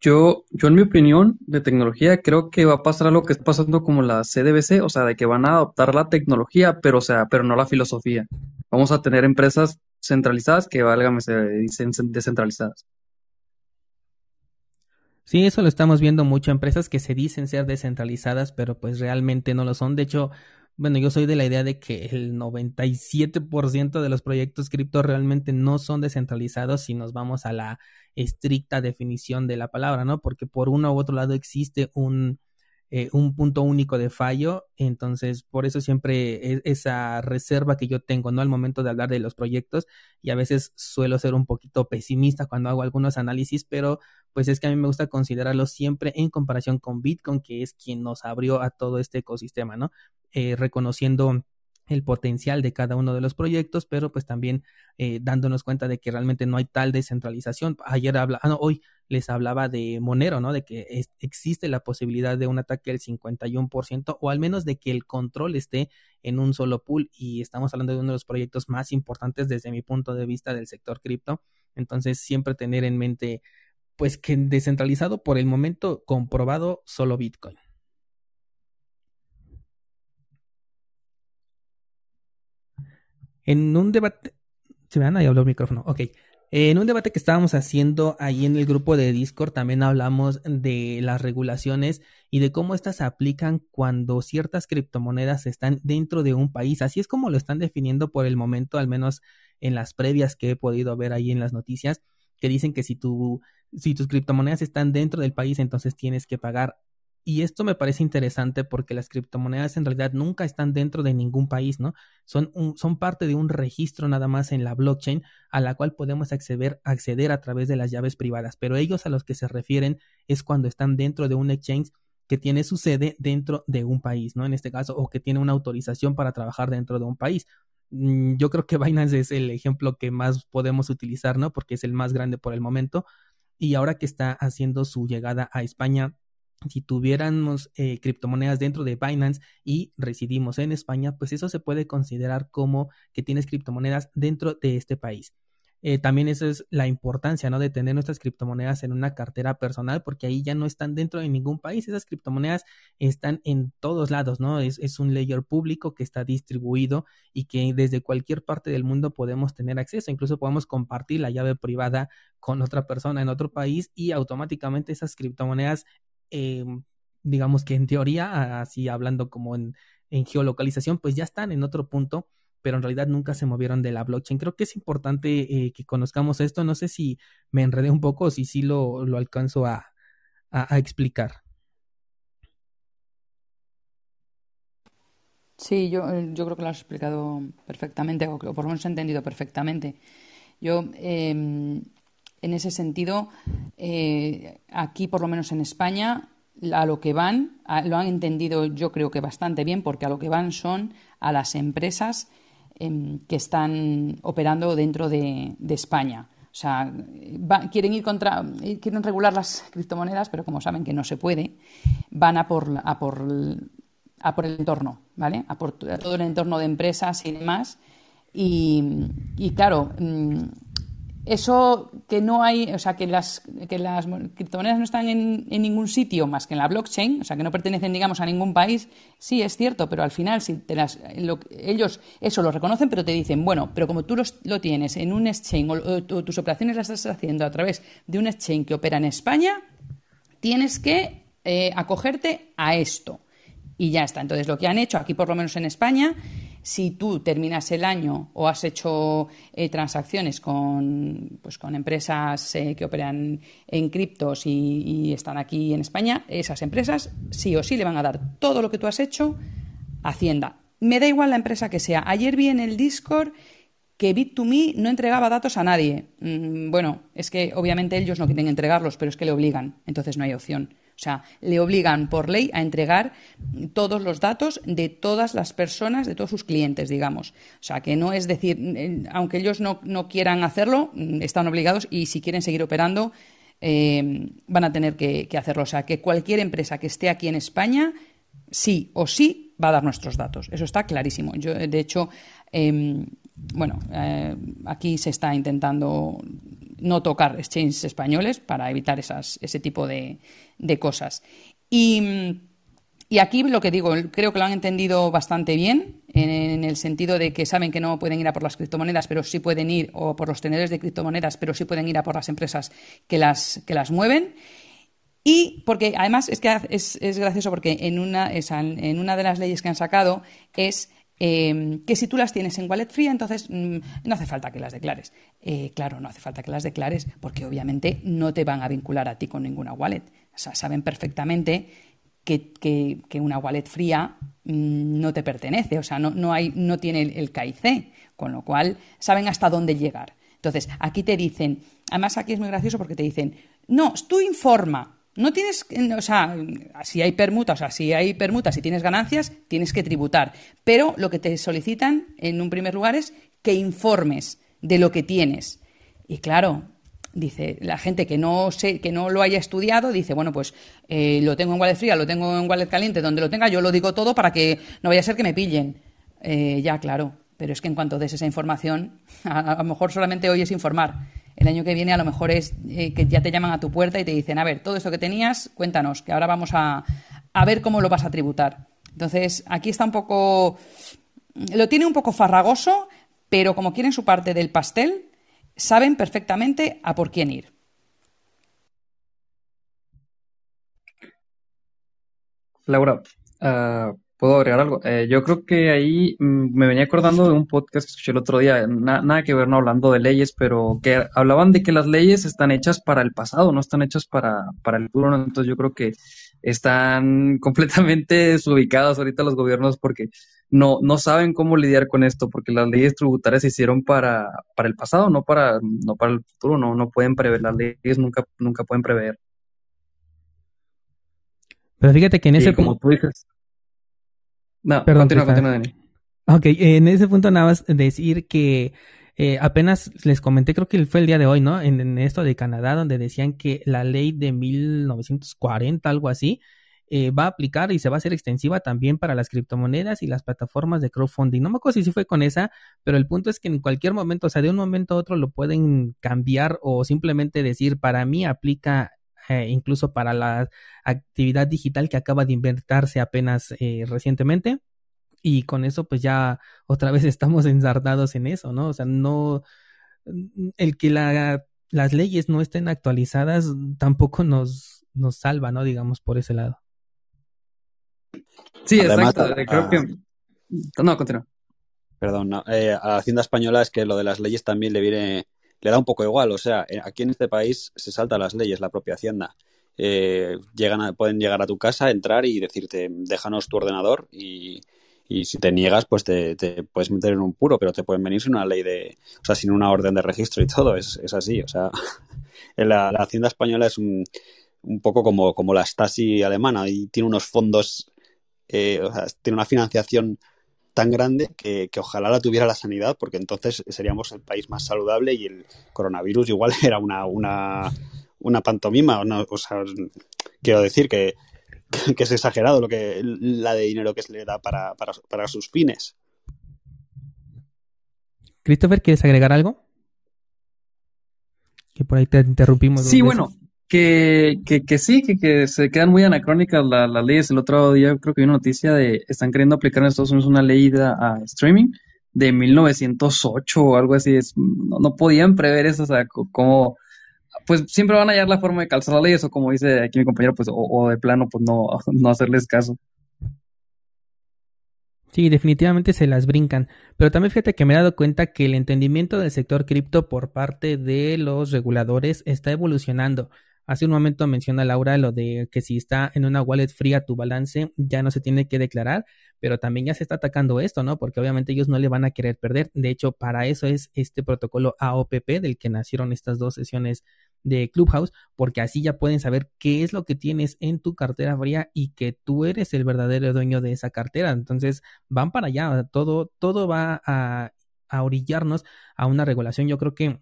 Yo, yo en mi opinión de tecnología creo que va a pasar lo que está pasando como la CDBC, o sea, de que van a adoptar la tecnología, pero o sea, pero no la filosofía. Vamos a tener empresas centralizadas que valgan, se dicen descentralizadas. Sí, eso lo estamos viendo mucho. Empresas que se dicen ser descentralizadas, pero pues realmente no lo son. De hecho, bueno, yo soy de la idea de que el 97% de los proyectos cripto realmente no son descentralizados si nos vamos a la estricta definición de la palabra, ¿no? Porque por uno u otro lado existe un, eh, un punto único de fallo. Entonces, por eso siempre es esa reserva que yo tengo, ¿no? Al momento de hablar de los proyectos y a veces suelo ser un poquito pesimista cuando hago algunos análisis, pero pues es que a mí me gusta considerarlos siempre en comparación con Bitcoin, que es quien nos abrió a todo este ecosistema, ¿no? Eh, reconociendo el potencial de cada uno de los proyectos, pero pues también eh, dándonos cuenta de que realmente no hay tal descentralización. Ayer habla, ah, no, hoy les hablaba de Monero, ¿no? De que existe la posibilidad de un ataque del 51% o al menos de que el control esté en un solo pool y estamos hablando de uno de los proyectos más importantes desde mi punto de vista del sector cripto. Entonces, siempre tener en mente pues que descentralizado por el momento comprobado solo Bitcoin. En un debate. ¿Se vean? Ahí el micrófono. Ok. En un debate que estábamos haciendo ahí en el grupo de Discord también hablamos de las regulaciones y de cómo estas se aplican cuando ciertas criptomonedas están dentro de un país. Así es como lo están definiendo por el momento, al menos en las previas que he podido ver ahí en las noticias, que dicen que si, tu, si tus criptomonedas están dentro del país, entonces tienes que pagar y esto me parece interesante porque las criptomonedas en realidad nunca están dentro de ningún país, ¿no? Son, son parte de un registro nada más en la blockchain a la cual podemos acceder, acceder a través de las llaves privadas, pero ellos a los que se refieren es cuando están dentro de un exchange que tiene su sede dentro de un país, ¿no? En este caso, o que tiene una autorización para trabajar dentro de un país. Mm, yo creo que Binance es el ejemplo que más podemos utilizar, ¿no? Porque es el más grande por el momento. Y ahora que está haciendo su llegada a España, si tuviéramos eh, criptomonedas dentro de Binance y residimos en España, pues eso se puede considerar como que tienes criptomonedas dentro de este país. Eh, también esa es la importancia, ¿no? De tener nuestras criptomonedas en una cartera personal, porque ahí ya no están dentro de ningún país. Esas criptomonedas están en todos lados, ¿no? Es, es un layer público que está distribuido y que desde cualquier parte del mundo podemos tener acceso. Incluso podemos compartir la llave privada con otra persona en otro país y automáticamente esas criptomonedas eh, digamos que en teoría, así hablando como en, geolocalización, pues ya están en otro punto, pero en realidad nunca se movieron de la blockchain. Creo que es importante eh, que conozcamos esto. No sé si me enredé un poco o si sí lo, lo alcanzo a, explicar. Sí, yo, eh, yo creo que lo has explicado perfectamente, o por lo menos he entendido perfectamente. Yo, em, en ese sentido, eh, aquí, por lo menos en España, a lo que van, lo han entendido yo creo que bastante bien, porque a lo que van son a las empresas em, que están operando dentro de, España. O sea, quieren ir contra, quieren regular las criptomonedas, pero como saben que no se puede, van a por, a por, a por el entorno, ¿vale? A por todo el entorno de empresas y demás. Y, y claro, mm, eso que no hay, o sea, que las, que las criptomonedas no están en, ningún sitio más que en la blockchain, o sea, que no pertenecen, digamos, a ningún país, sí es cierto, pero al final, si te las, ellos eso lo reconocen, pero te dicen, bueno, pero como tú lo tienes en un exchange o, tus operaciones las estás haciendo a través de un exchange que opera en España, tienes que eh, acogerte a esto. Y ya está. Entonces, lo que han hecho aquí, por lo menos en España, si tú terminas el año o has hecho eh, transacciones con, pues, con empresas eh, que operan en criptos y, están aquí en España, esas empresas sí o sí le van a dar todo lo que tú has hecho a Hacienda. Me da igual la empresa que sea. Ayer vi en el Discord que Bit2Me no entregaba datos a nadie. Mm, bueno, es que obviamente ellos no quieren entregarlos, pero es que le obligan, entonces no hay opción. O sea, le obligan por ley a entregar todos los datos de todas las personas, de todos sus clientes, digamos. O sea, que no es decir, eh, aunque ellos no, quieran hacerlo, mm, están obligados y si quieren seguir operando, eh, van a tener que, hacerlo. O sea, que cualquier empresa que esté aquí en España, sí o sí, va a dar nuestros datos. Eso está clarísimo. Yo, de hecho, em, bueno, eh, aquí se está intentando no tocar exchanges españoles para evitar esas, ese tipo de, cosas. Y, aquí lo que digo, creo que lo han entendido bastante bien, en, el sentido de que saben que no pueden ir a por las criptomonedas, pero sí pueden ir, o por los tenedores de criptomonedas, pero sí pueden ir a por las empresas que las, que las mueven. Y porque además es que es, gracioso porque en una, en una de las leyes que han sacado es em, que si tú las tienes en wallet fría, entonces mm, no hace falta que las declares. Eh, claro, no hace falta que las declares porque obviamente no te van a vincular a ti con ninguna wallet. Sea, saben perfectamente que, una wallet fría mm, no te pertenece, o sea, no, no, hay, no tiene el, KIC, con lo cual saben hasta dónde llegar. Entonces, aquí te dicen, además aquí es muy gracioso porque te dicen, no, tú informa, no tienes, o sea, si hay permutas, o sea, si hay permutas y tienes ganancias, tienes que tributar. Pero lo que te solicitan en un primer lugar es que informes de lo que tienes. Y claro, dice la gente que no sé, que no lo haya estudiado, dice, bueno, pues eh, lo tengo en wallet fría, lo tengo en wallet caliente, donde lo tenga, yo lo digo todo para que no vaya a ser que me pillen. Eh, ya, claro. Pero es que en cuanto des esa información, [laughs] a, lo mejor solamente hoy es informar. El año que viene a lo mejor es eh, que ya te llaman a tu puerta y te dicen, a ver, todo esto que tenías, cuéntanos, que ahora vamos a, a ver cómo lo vas a tributar. Entonces, aquí está un poco, lo tiene un poco farragoso, pero como quieren su parte del pastel, saben perfectamente a por quién ir. Laura, uh, ¿Puedo agregar algo? Eh, yo creo que ahí mm, me venía acordando de un podcast que escuché el otro día, nada que ver, no hablando de leyes, pero que hablaban de que las leyes están hechas para el pasado, no están hechas para, para el futuro. Entonces yo creo que están [laughs] completamente desubicados ahorita los gobiernos porque no, no saben cómo lidiar con esto, porque las leyes tributarias se hicieron para, para el pasado, no para, no para el futuro, no, no pueden prever, las leyes nunca, nunca pueden prever. Pero fíjate que en ese como tú dices, no, Perdón, continúa, continúa, Dani. Ok, en ese punto nada más decir que eh, apenas les comenté, creo que fue el día de hoy, ¿no? En, esto de Canadá, donde decían que la ley de 1940, algo así, eh, va a aplicar y se va a hacer extensiva también para las criptomonedas y las plataformas de crowdfunding. No me acuerdo si fue con esa, pero el punto es que en cualquier momento, o sea, de un momento a otro lo pueden cambiar o simplemente decir, para mí aplica eh, incluso para la actividad digital que acaba de inventarse apenas eh, recientemente. Y con eso, pues ya otra vez [laughs] estamos ensartados en eso, ¿no? O sea, no. El que la, las leyes no estén actualizadas tampoco nos, nos salva, ¿no? Digamos, por ese lado. Sí, exacto. Creo que. No, continúa. Perdón, eh, a la Hacienda Española es que lo de las leyes también le viene le da un poco igual. O sea, eh, aquí en este país se salta las leyes, la propia Hacienda. Eh, llegan pueden llegar a tu casa, entrar y decirte, déjanos tu ordenador y, si te niegas, pues te, puedes meter en un puro, pero te pueden venir sin una ley de, o sea, sin una orden de registro y todo, es, es así, o sea, [laughs] la, la, Hacienda española es un, un poco como, como la Stasi alemana y tiene unos fondos, eh, o sea, tiene una financiación tan grande que, ojalá la tuviera la sanidad, porque entonces seríamos el país más saludable y el coronavirus igual [laughs] era una, una, una pantomima. o sea, quiero decir que, [laughs] que, es exagerado lo que la de dinero que se le da para, para, para sus fines. Christopher, ¿quieres agregar algo? Que por ahí te interrumpimos. Sí, bueno, que, que, que sí, que, que, se quedan muy anacrónicas las leyes. El otro día creo que vi una noticia de están queriendo aplicar en Estados Unidos una ley de, a streaming de 1908 o algo así. Es, no, podían prever eso, o sea, como pues siempre van a hallar la forma de calzar las leyes o como dice aquí mi compañero, pues o, de plano pues no, [laughs] no hacerles caso. Sí, definitivamente se las brincan. Pero también fíjate que me he dado cuenta que el entendimiento del sector cripto por parte de los reguladores está evolucionando. Hace un momento menciona Laura lo de que si está en una wallet fría tu balance ya no se tiene que declarar, pero también ya se está atacando esto, ¿no? Porque obviamente ellos no le van a querer perder. De hecho, para eso es este protocolo AOPP del que nacieron estas dos sesiones de Clubhouse, porque así ya pueden saber qué es lo que tienes en tu cartera fría y que tú eres el verdadero dueño de esa cartera. Entonces, van para allá, todo, todo va a, a orillarnos a una regulación. Yo creo que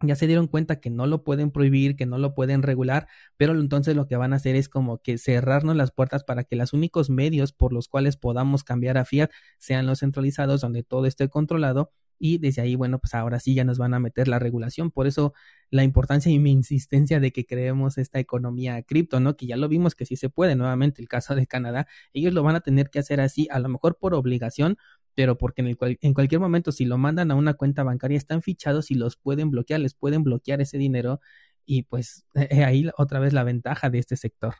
ya se dieron cuenta que no lo pueden prohibir, que no lo pueden regular, pero entonces lo que van a hacer es como que cerrarnos las puertas para que los únicos medios por los cuales podamos cambiar a fiat sean los centralizados, donde todo esté controlado y desde ahí, bueno, pues ahora sí ya nos van a meter la regulación. Por eso la importancia y mi insistencia de que creemos esta economía cripto, ¿no? Que ya lo vimos que sí se puede, nuevamente el caso de Canadá, ellos lo van a tener que hacer así, a lo mejor por obligación, pero porque en, el en cualquier momento si lo mandan a una cuenta bancaria están fichados y los pueden bloquear, les pueden bloquear ese dinero y pues [laughs] ahí otra vez la ventaja de este sector.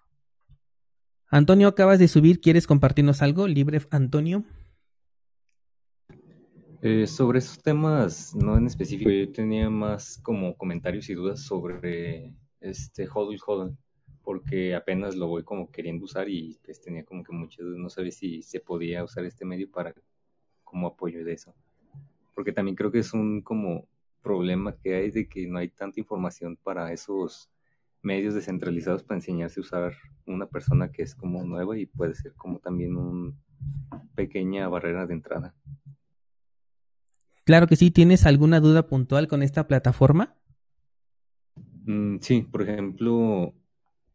Antonio, acabas de subir, ¿quieres compartirnos algo? Libre Antonio. Eh, sobre esos temas, no en específico, yo tenía más como comentarios y dudas sobre este Hodl Hodl, porque apenas lo voy como queriendo usar y pues tenía como que muchas dudas, no sabía si se podía usar este medio para como apoyo de eso. Porque también creo que es un como problema que hay de que no hay tanta información para esos medios descentralizados para enseñarse a usar una persona que es como nueva y puede ser como también una pequeña barrera de entrada. Claro que sí, ¿tienes alguna duda puntual con esta plataforma? Mm, sí, por ejemplo,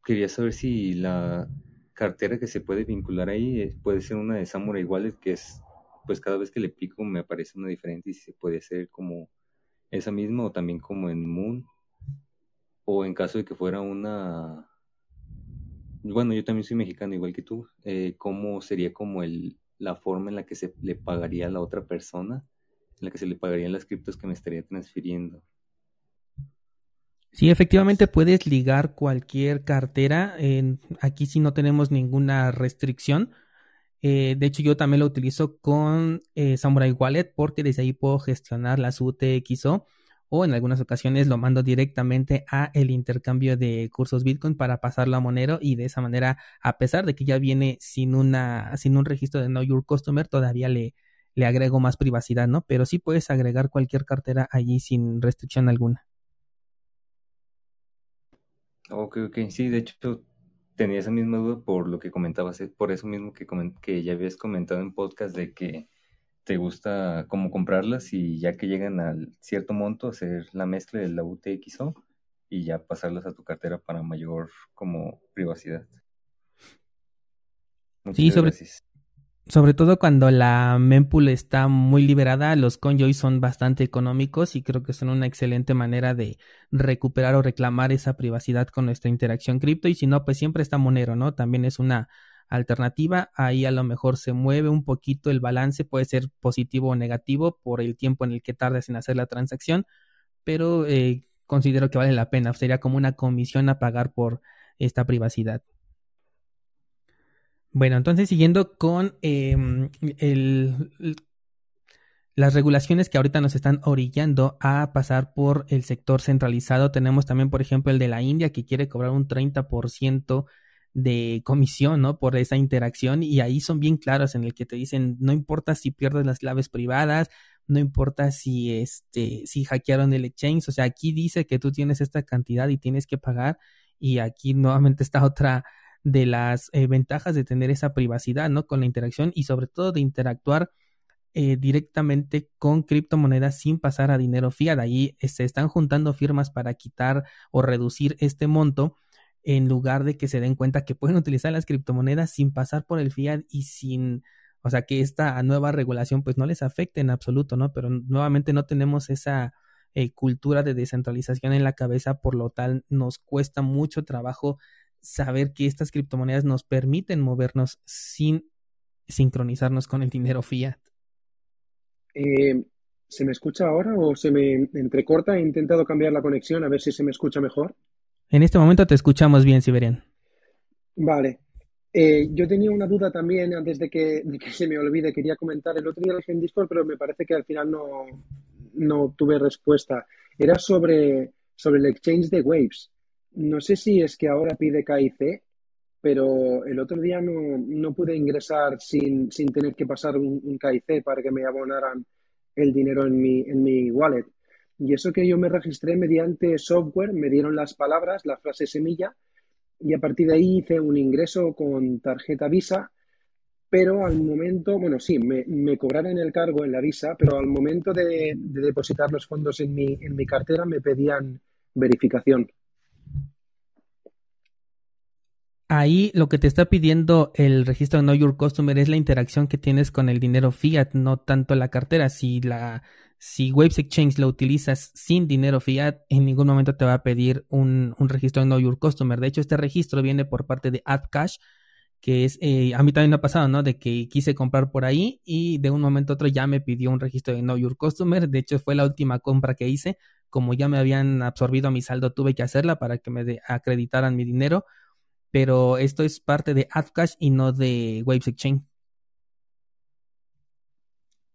quería saber si la cartera que se puede vincular ahí puede ser una de Samurai Wallet, que es, pues cada vez que le pico me aparece una diferente y se puede hacer como esa misma o también como en Moon o en caso de que fuera una bueno yo también soy mexicano igual que tú eh, cómo sería como el la forma en la que se le pagaría a la otra persona en la que se le pagarían las criptos que me estaría transfiriendo Sí, efectivamente puedes ligar cualquier cartera. aquí sí no tenemos ninguna restricción. Eh, de hecho, yo también lo utilizo con eh, Samurai Wallet porque desde ahí puedo gestionar las UTXO o en algunas ocasiones lo mando directamente a el intercambio de cursos Bitcoin para pasarlo a Monero y de esa manera, a pesar de que ya viene sin una sin un registro de Know Your Customer, todavía le, le agrego más privacidad, ¿no? Pero sí puedes agregar cualquier cartera allí sin restricción alguna. Ok, ok, sí, de hecho tenía esa misma duda por lo que comentabas, eh, por eso mismo que, que ya habías comentado en podcast de que te gusta como comprarlas y ya que llegan al cierto monto hacer la mezcla de la UTXO y ya pasarlas a tu cartera para mayor como privacidad. sí, sobre, sobre todo cuando la mempool está muy liberada, los conjoy son bastante económicos y creo que son una excelente manera de recuperar o reclamar esa privacidad con nuestra interacción cripto y si no, pues siempre está Monero, ¿no? También es una alternativa, ahí a lo mejor se mueve un poquito el balance, puede ser positivo o negativo por el tiempo en el que tardes en hacer la transacción, pero eh, considero que vale la pena, sería como una comisión a pagar por esta privacidad. Bueno, entonces siguiendo con em, las regulaciones que ahorita nos están orillando a pasar por el sector centralizado, tenemos también, por ejemplo, el de la India que quiere cobrar un 30% de comisión, ¿no? Por esa interacción y ahí son bien claros en el que te dicen, no importa si pierdes las claves privadas, no importa si este si hackearon el exchange, o sea, aquí dice que tú tienes esta cantidad y tienes que pagar y aquí nuevamente está otra de las eh, ventajas de tener esa privacidad, ¿no? Con la interacción y sobre todo de interactuar eh, directamente con criptomonedas sin pasar a dinero fiat. Ahí eh, se están juntando firmas para quitar o reducir este monto en lugar de que se den cuenta que pueden utilizar las criptomonedas sin pasar por el fiat y sin, o sea, que esta nueva regulación pues no les afecte en absoluto, ¿no? Pero nuevamente no tenemos esa cultura de descentralización en la cabeza, por lo tal nos cuesta mucho trabajo saber que estas criptomonedas nos permiten movernos sin sincronizarnos con el dinero fiat. Eh, ¿Se me escucha ahora o se me entrecorta? He intentado cambiar la conexión a ver si se me escucha mejor. En este momento te escuchamos bien, Siberian. Vale. Eh, yo tenía una duda también antes de que, se me olvide. Quería comentar, el otro día lo dije en Discord, pero me parece que al final no, no tuve respuesta. Era sobre, sobre el exchange de Waves. No sé si es que ahora pide KIC, pero el otro día no, pude ingresar sin, tener que pasar un, un, KIC para que me abonaran el dinero en mi, en mi wallet. Y eso que yo me registré mediante software, me dieron las palabras, la frase semilla, y a partir de ahí hice un ingreso con tarjeta Visa, pero al momento, bueno, sí, me, me cobraron el cargo en la Visa, pero al momento de, de depositar los fondos en mi, en mi cartera me pedían verificación. Ahí lo que te está pidiendo el registro de Know Your Customer es la interacción que tienes con el dinero fiat, no tanto la cartera. Si la si Waves Exchange lo utilizas sin dinero fiat, en ningún momento te va a pedir un, un registro de Know Your Customer. De hecho, este registro viene por parte de AdCash, que es, eh, a mí también me ha pasado, ¿no? De que quise comprar por ahí y de un momento a otro ya me pidió un registro de Know Your Customer. De hecho, fue la última compra que hice como ya me habían absorbido mi saldo, tuve que hacerla para que me acreditaran mi dinero, pero esto es parte de AdCash y no de Waves Exchange.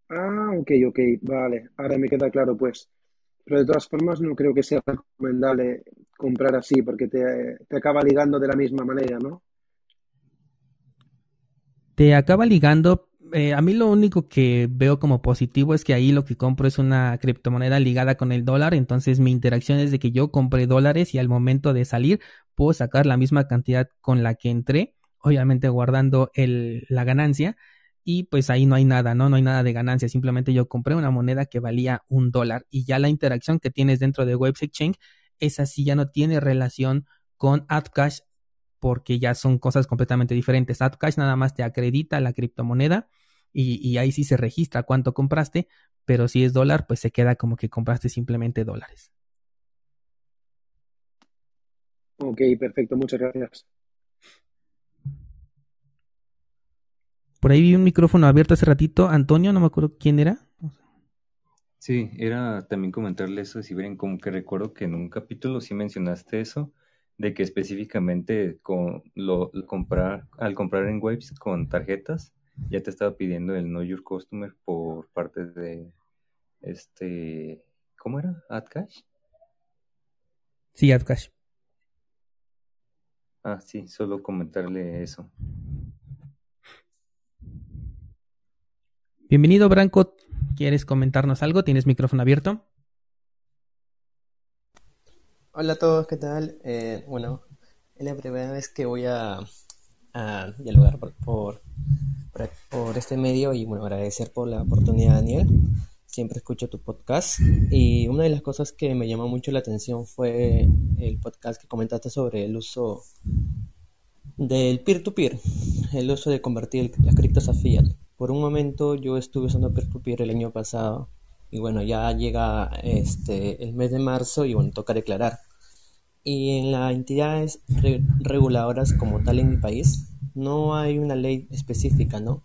Ah, ok, ok, vale, ahora me queda claro pues. Pero de todas formas no creo que sea recomendable comprar así porque te, te acaba ligando de la misma manera, ¿no? Te acaba ligando, eh, a mí lo único que veo como positivo es que ahí lo que compro es una criptomoneda ligada con el dólar, entonces mi interacción es de que yo compré dólares y al momento de salir puedo sacar la misma cantidad con la que entré, obviamente guardando el, la ganancia y pues ahí no hay nada, ¿no? No hay nada de ganancia, simplemente yo compré una moneda que valía un dólar y ya la interacción que tienes dentro de Webs Exchange, esa sí ya no tiene relación con AdCash porque ya son cosas completamente diferentes. AdCash nada más te acredita la criptomoneda y, ahí sí se registra cuánto compraste, pero si es dólar, pues se queda como que compraste simplemente dólares. Ok, perfecto, muchas gracias. Por ahí vi un micrófono abierto hace ratito. Antonio, no me acuerdo quién era. Sí, era también comentarle eso, si ven, como que recuerdo que en un capítulo sí mencionaste eso, de que específicamente con lo, comprar, al comprar en Waves con tarjetas, ya te estaba pidiendo el Know Your Customer por parte de este, ¿cómo era? ¿AdCash? Sí, AdCash. Ah, sí, solo comentarle eso. Bienvenido, Branco. ¿Quieres comentarnos algo? ¿Tienes micrófono abierto? Hola a todos, ¿qué tal? Eh, bueno, es la primera vez que voy a, dialogar por, por, este medio y bueno, agradecer por la oportunidad, Daniel. Siempre escucho tu podcast y una de las cosas que me llamó mucho la atención fue el podcast que comentaste sobre el uso del peer-to-peer, el uso de convertir las criptos a fiat. Por un momento yo estuve usando peer-to-peer el año pasado y bueno, ya llega este el mes de marzo y bueno, toca declarar. Y en las entidades reguladoras como tal en mi país no hay una ley específica, ¿no?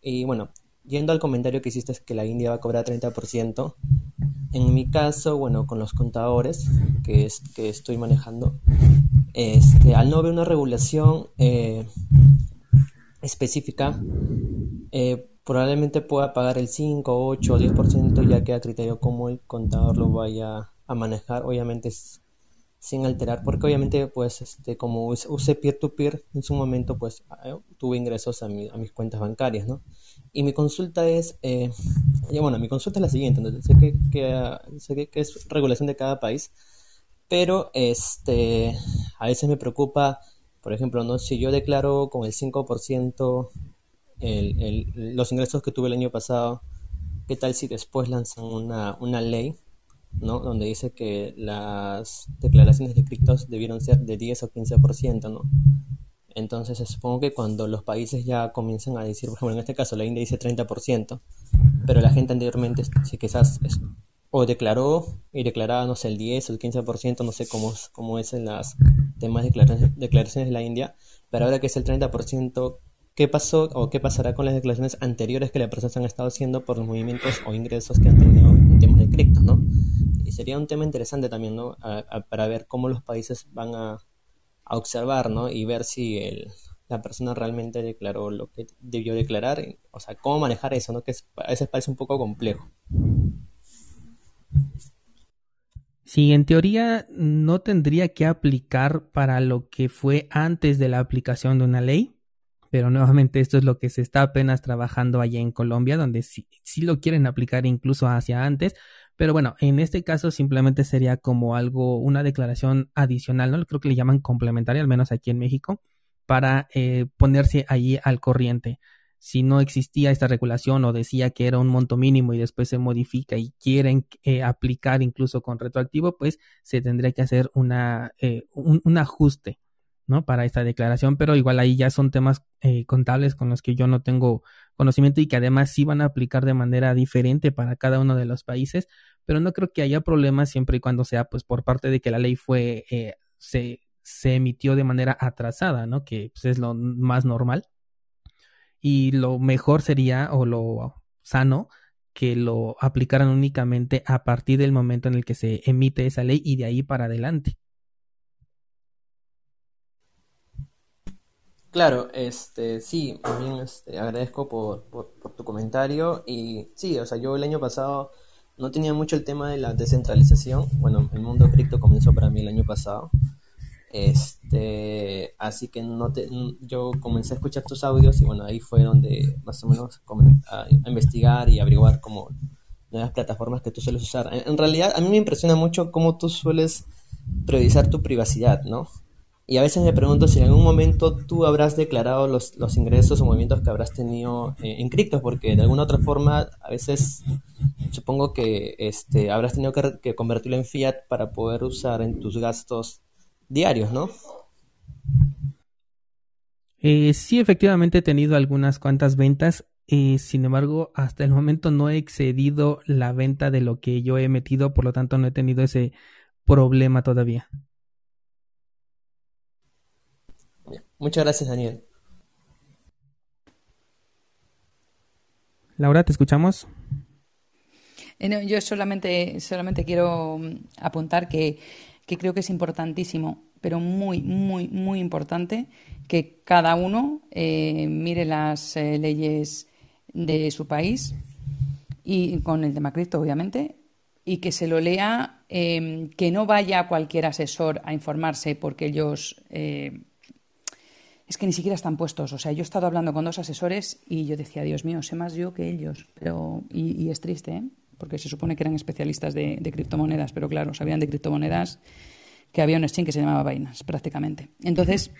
y bueno, yendo al comentario que hiciste que la India va a cobrar 30%, en mi caso, bueno, con los contadores que, es, que estoy manejando, este, al no haber una regulación eh, específica, eh, probablemente pueda pagar el 5, 8 o 10% ya que a criterio como el contador lo vaya a manejar, obviamente sin alterar, porque obviamente pues este como usé peer-to-peer en su momento pues eh, tuve ingresos a, a, mis cuentas bancarias, ¿no? Y mi consulta es, eh, bueno, mi consulta es la siguiente, sé, que, que, sé que es regulación de cada país, pero este a veces me preocupa por ejemplo, ¿no? si yo declaro con el 5% los ingresos que tuve el año pasado, ¿qué tal si después lanzan una, una ley ¿no? donde dice que las declaraciones de criptos debieron ser de 10 o 15%? ¿no? Entonces supongo que cuando los países ya comienzan a decir, por ejemplo, en este caso la India dice 30%, pero la gente anteriormente sí quizás o declaró y declaraba, no sé, el 10 o el 15%, no sé cómo, cómo es en las demás declaraciones, de la India, pero ahora que es el 30%, ¿qué pasó o qué pasará con las declaraciones anteriores que las personas han estado haciendo por los movimientos o ingresos que han tenido en temas de cripto, ¿no? Y sería un tema interesante también, ¿no? para ver cómo los países van a, a observar, ¿no? Y ver si el, la persona realmente declaró lo que debió declarar, o sea, cómo manejar eso, ¿no? Que a veces parece un poco complejo. Sí, en teoría no tendría que aplicar para lo que fue antes de la aplicación de una ley, pero nuevamente esto es lo que se está apenas trabajando allá en Colombia, donde sí, lo quieren aplicar incluso hacia antes, pero bueno, en este caso simplemente sería como algo, una declaración adicional, ¿no? Creo que le llaman complementaria, al menos aquí en México, para eh, ponerse allí al corriente si no existía esta regulación o decía que era un monto mínimo y después se modifica y quieren eh, aplicar incluso con retroactivo, pues se tendría que hacer una, eh, un, ajuste, ¿no? Para esta declaración, pero igual ahí ya son temas eh, contables con los que yo no tengo conocimiento y que además sí van a aplicar de manera diferente para cada uno de los países, pero no creo que haya problemas siempre y cuando sea pues por parte de que la ley fue, se, se emitió de manera atrasada, ¿no? Que pues, es lo más normal y lo mejor sería o lo sano que lo aplicaran únicamente a partir del momento en el que se emite esa ley y de ahí para adelante. Claro, este, sí, también este, agradezco por, por, tu comentario y sí, o sea, yo el año pasado no tenía mucho el tema de la descentralización, bueno, el mundo cripto comenzó para mí el año pasado, este, así que no te, yo comencé a escuchar tus audios y bueno, ahí fue donde más o menos a, investigar y averiguar como nuevas plataformas que tú sueles usar. En, realidad, a mí me impresiona mucho cómo tú sueles priorizar tu privacidad, ¿no? Y a veces me pregunto si en algún momento tú habrás declarado los, los ingresos o movimientos que habrás tenido eh, en cripto, porque de alguna otra forma a veces supongo que este, habrás tenido que, que convertirlo en fiat para poder usar en tus gastos diarios, ¿no? Eh, sí, efectivamente he tenido algunas cuantas ventas. Eh, sin embargo, hasta el momento no he excedido la venta de lo que yo he metido, por lo tanto no he tenido ese problema todavía. Muchas gracias, Daniel. Laura, ¿te escuchamos? Eh, yo solamente, solamente quiero mm, apuntar que que creo que es importantísimo, pero muy, muy, muy importante, que cada uno eh, mire las eh, leyes de su país y con el tema cripto, obviamente, y que se lo lea, em, que no vaya cualquier asesor a informarse porque ellos eh, es que ni siquiera están puestos. O sea, yo he estado hablando con dos asesores y yo decía, Dios mío, sé más yo que ellos. Pero, y, es triste, ¿eh? porque se supone que eran especialistas de, criptomonedas, pero claro, sabían de criptomonedas que había un exchange que se llamaba Binance, prácticamente. Entonces,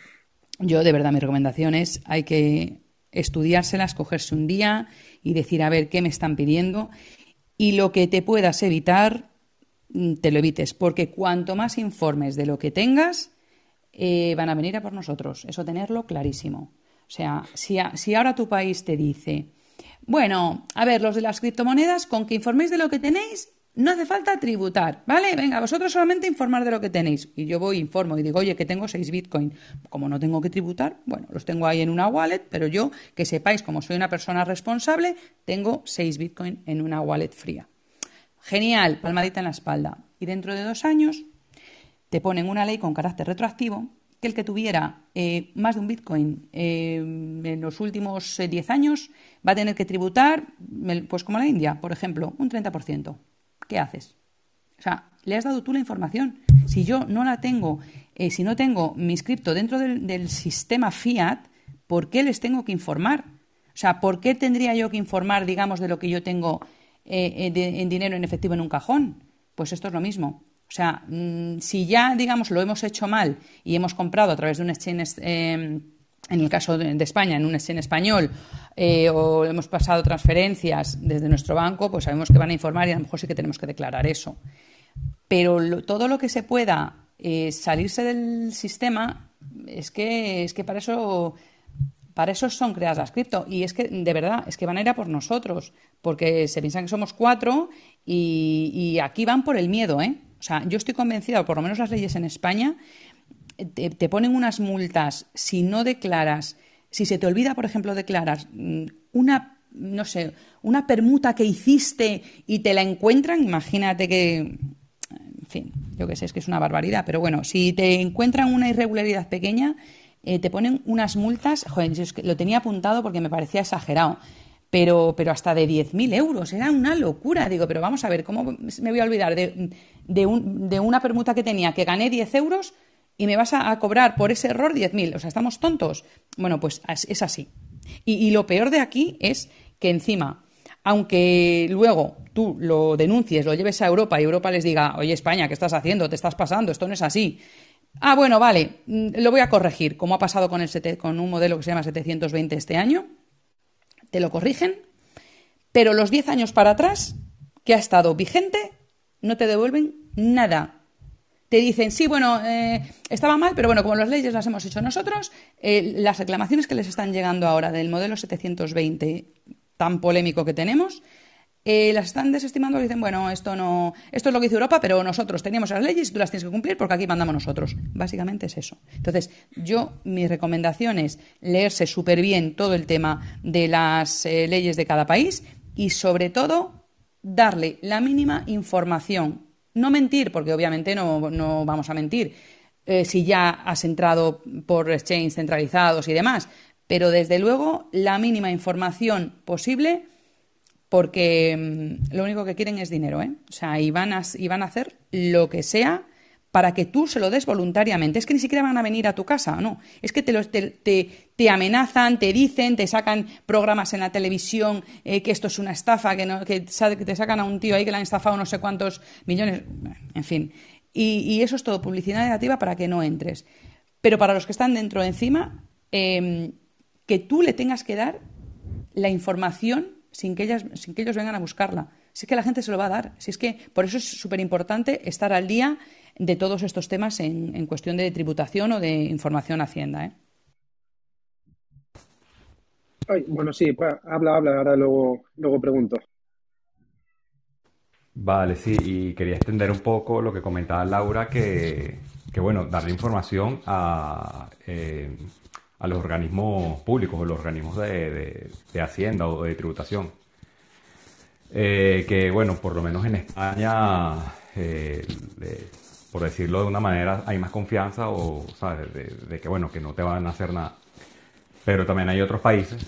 yo de verdad mi recomendación es hay que estudiárselas, cogerse un día y decir a ver qué me están pidiendo y lo que te puedas evitar, mm, te lo evites, porque cuanto más informes de lo que tengas, eh, van a venir a por nosotros. Eso tenerlo clarísimo. O sea, si, si ahora tu país te dice, bueno, a ver, los de las criptomonedas, con que informéis de lo que tenéis, no hace falta tributar, ¿vale? Venga, vosotros solamente informar de lo que tenéis. Y yo voy, informo y digo, oye, que tengo 6 Bitcoin. Como no tengo que tributar, bueno, los tengo ahí en una wallet, pero yo, que sepáis, como soy una persona responsable, tengo 6 Bitcoin en una wallet fría. Genial, palmadita en la espalda. Y dentro de dos años te ponen una ley con carácter retroactivo que el que tuviera eh, más de un Bitcoin eh, en los últimos 10 eh, años va a tener que tributar, pues como la India, por ejemplo, un 30%. ¿Qué haces? O sea, le has dado tú la información. Si yo no la tengo, si no tengo mi cripto dentro del, sistema fiat, ¿por qué les tengo que informar? O sea, ¿por qué tendría yo que informar, digamos, de lo que yo tengo en dinero en efectivo en un cajón? Pues esto es lo mismo. O sea, mm, si ya, digamos, lo hemos hecho mal y hemos comprado a través de un exchange, em, en el caso de, España, en un exchange español, eh, o hemos pasado transferencias desde nuestro banco, pues sabemos que van a informar y a lo mejor sí que tenemos que declarar eso. Pero todo lo que se pueda eh, salirse del sistema, es que, es que para eso para eso son creadas las cripto. Y es que, de verdad, es que van a ir a por nosotros, porque se piensan que somos cuatro y, y aquí van por el miedo, ¿eh? O sea, yo estoy convencida, o por lo menos las leyes en España, te, ponen unas multas si no declaras, si se te olvida, por ejemplo, declarar mm, una, no sé, una permuta que hiciste y te la encuentran, imagínate que, en fin, yo qué sé, es que es una barbaridad, pero bueno, si te encuentran una irregularidad pequeña, eh, te ponen unas multas, joder, lo tenía apuntado porque me parecía exagerado pero, pero hasta de 10.000 euros. Era una locura. Digo, pero vamos a ver, ¿cómo me voy a olvidar de, de, un, de una permuta que tenía que gané 10 euros y me vas a, cobrar por ese error 10.000? O sea, ¿estamos tontos? Bueno, pues es así. Y, y lo peor de aquí es que encima, aunque luego tú lo denuncies, lo lleves a Europa y Europa les diga, oye España, ¿qué estás haciendo? Te estás pasando, esto no es así. Ah, bueno, vale, mm, lo voy a corregir, como ha pasado con, el, con un modelo que se llama 720 este año te lo corrigen, pero los 10 años para atrás, que ha estado vigente, no te devuelven nada. Te dicen, sí, bueno, eh, estaba mal, pero bueno, como las leyes las hemos hecho nosotros, eh, las reclamaciones que les están llegando ahora del modelo 720 tan polémico que tenemos, eh, las están desestimando dicen, bueno, esto no, esto es lo que dice Europa, pero nosotros teníamos las leyes y tú las tienes que cumplir porque aquí mandamos nosotros. Básicamente es eso. Entonces, yo, mi recomendación es leerse súper bien todo el tema de las leyes de cada país y sobre todo darle la mínima información. No mentir, porque obviamente no, no vamos a mentir. Eh, si ya has entrado por exchange centralizados y demás, pero desde luego la mínima información posible porque mm, lo único que quieren es dinero, ¿eh? O sea, a, y van a hacer lo que sea para que tú se lo des voluntariamente. Es que ni siquiera van a venir a tu casa, no. Es que te, los, te, amenazan, te dicen, te sacan programas en la televisión eh, que esto es una estafa, que, no, que, te sacan a un tío ahí que le han estafado no sé cuántos millones, en fin. Y, eso es todo publicidad negativa para que no entres. Pero para los que están dentro encima, em, que tú le tengas que dar la información sin que, ellas, sin que ellos vengan a buscarla. Si es que la gente se lo va a dar. Si es que por eso es súper importante estar al día de todos estos temas en, cuestión de tributación o de información Hacienda. ¿eh? bueno, sí, habla, habla, ahora luego, luego pregunto. Vale, sí, y quería extender un poco lo que comentaba Laura, que, bueno, darle información a, eh, a los organismos públicos, o los organismos de, Hacienda o de tributación. Eh, que bueno, por lo menos en España, eh, por decirlo de una manera, hay más confianza o, ¿sabes? De, que bueno, que no te van a hacer nada. Pero también hay otros países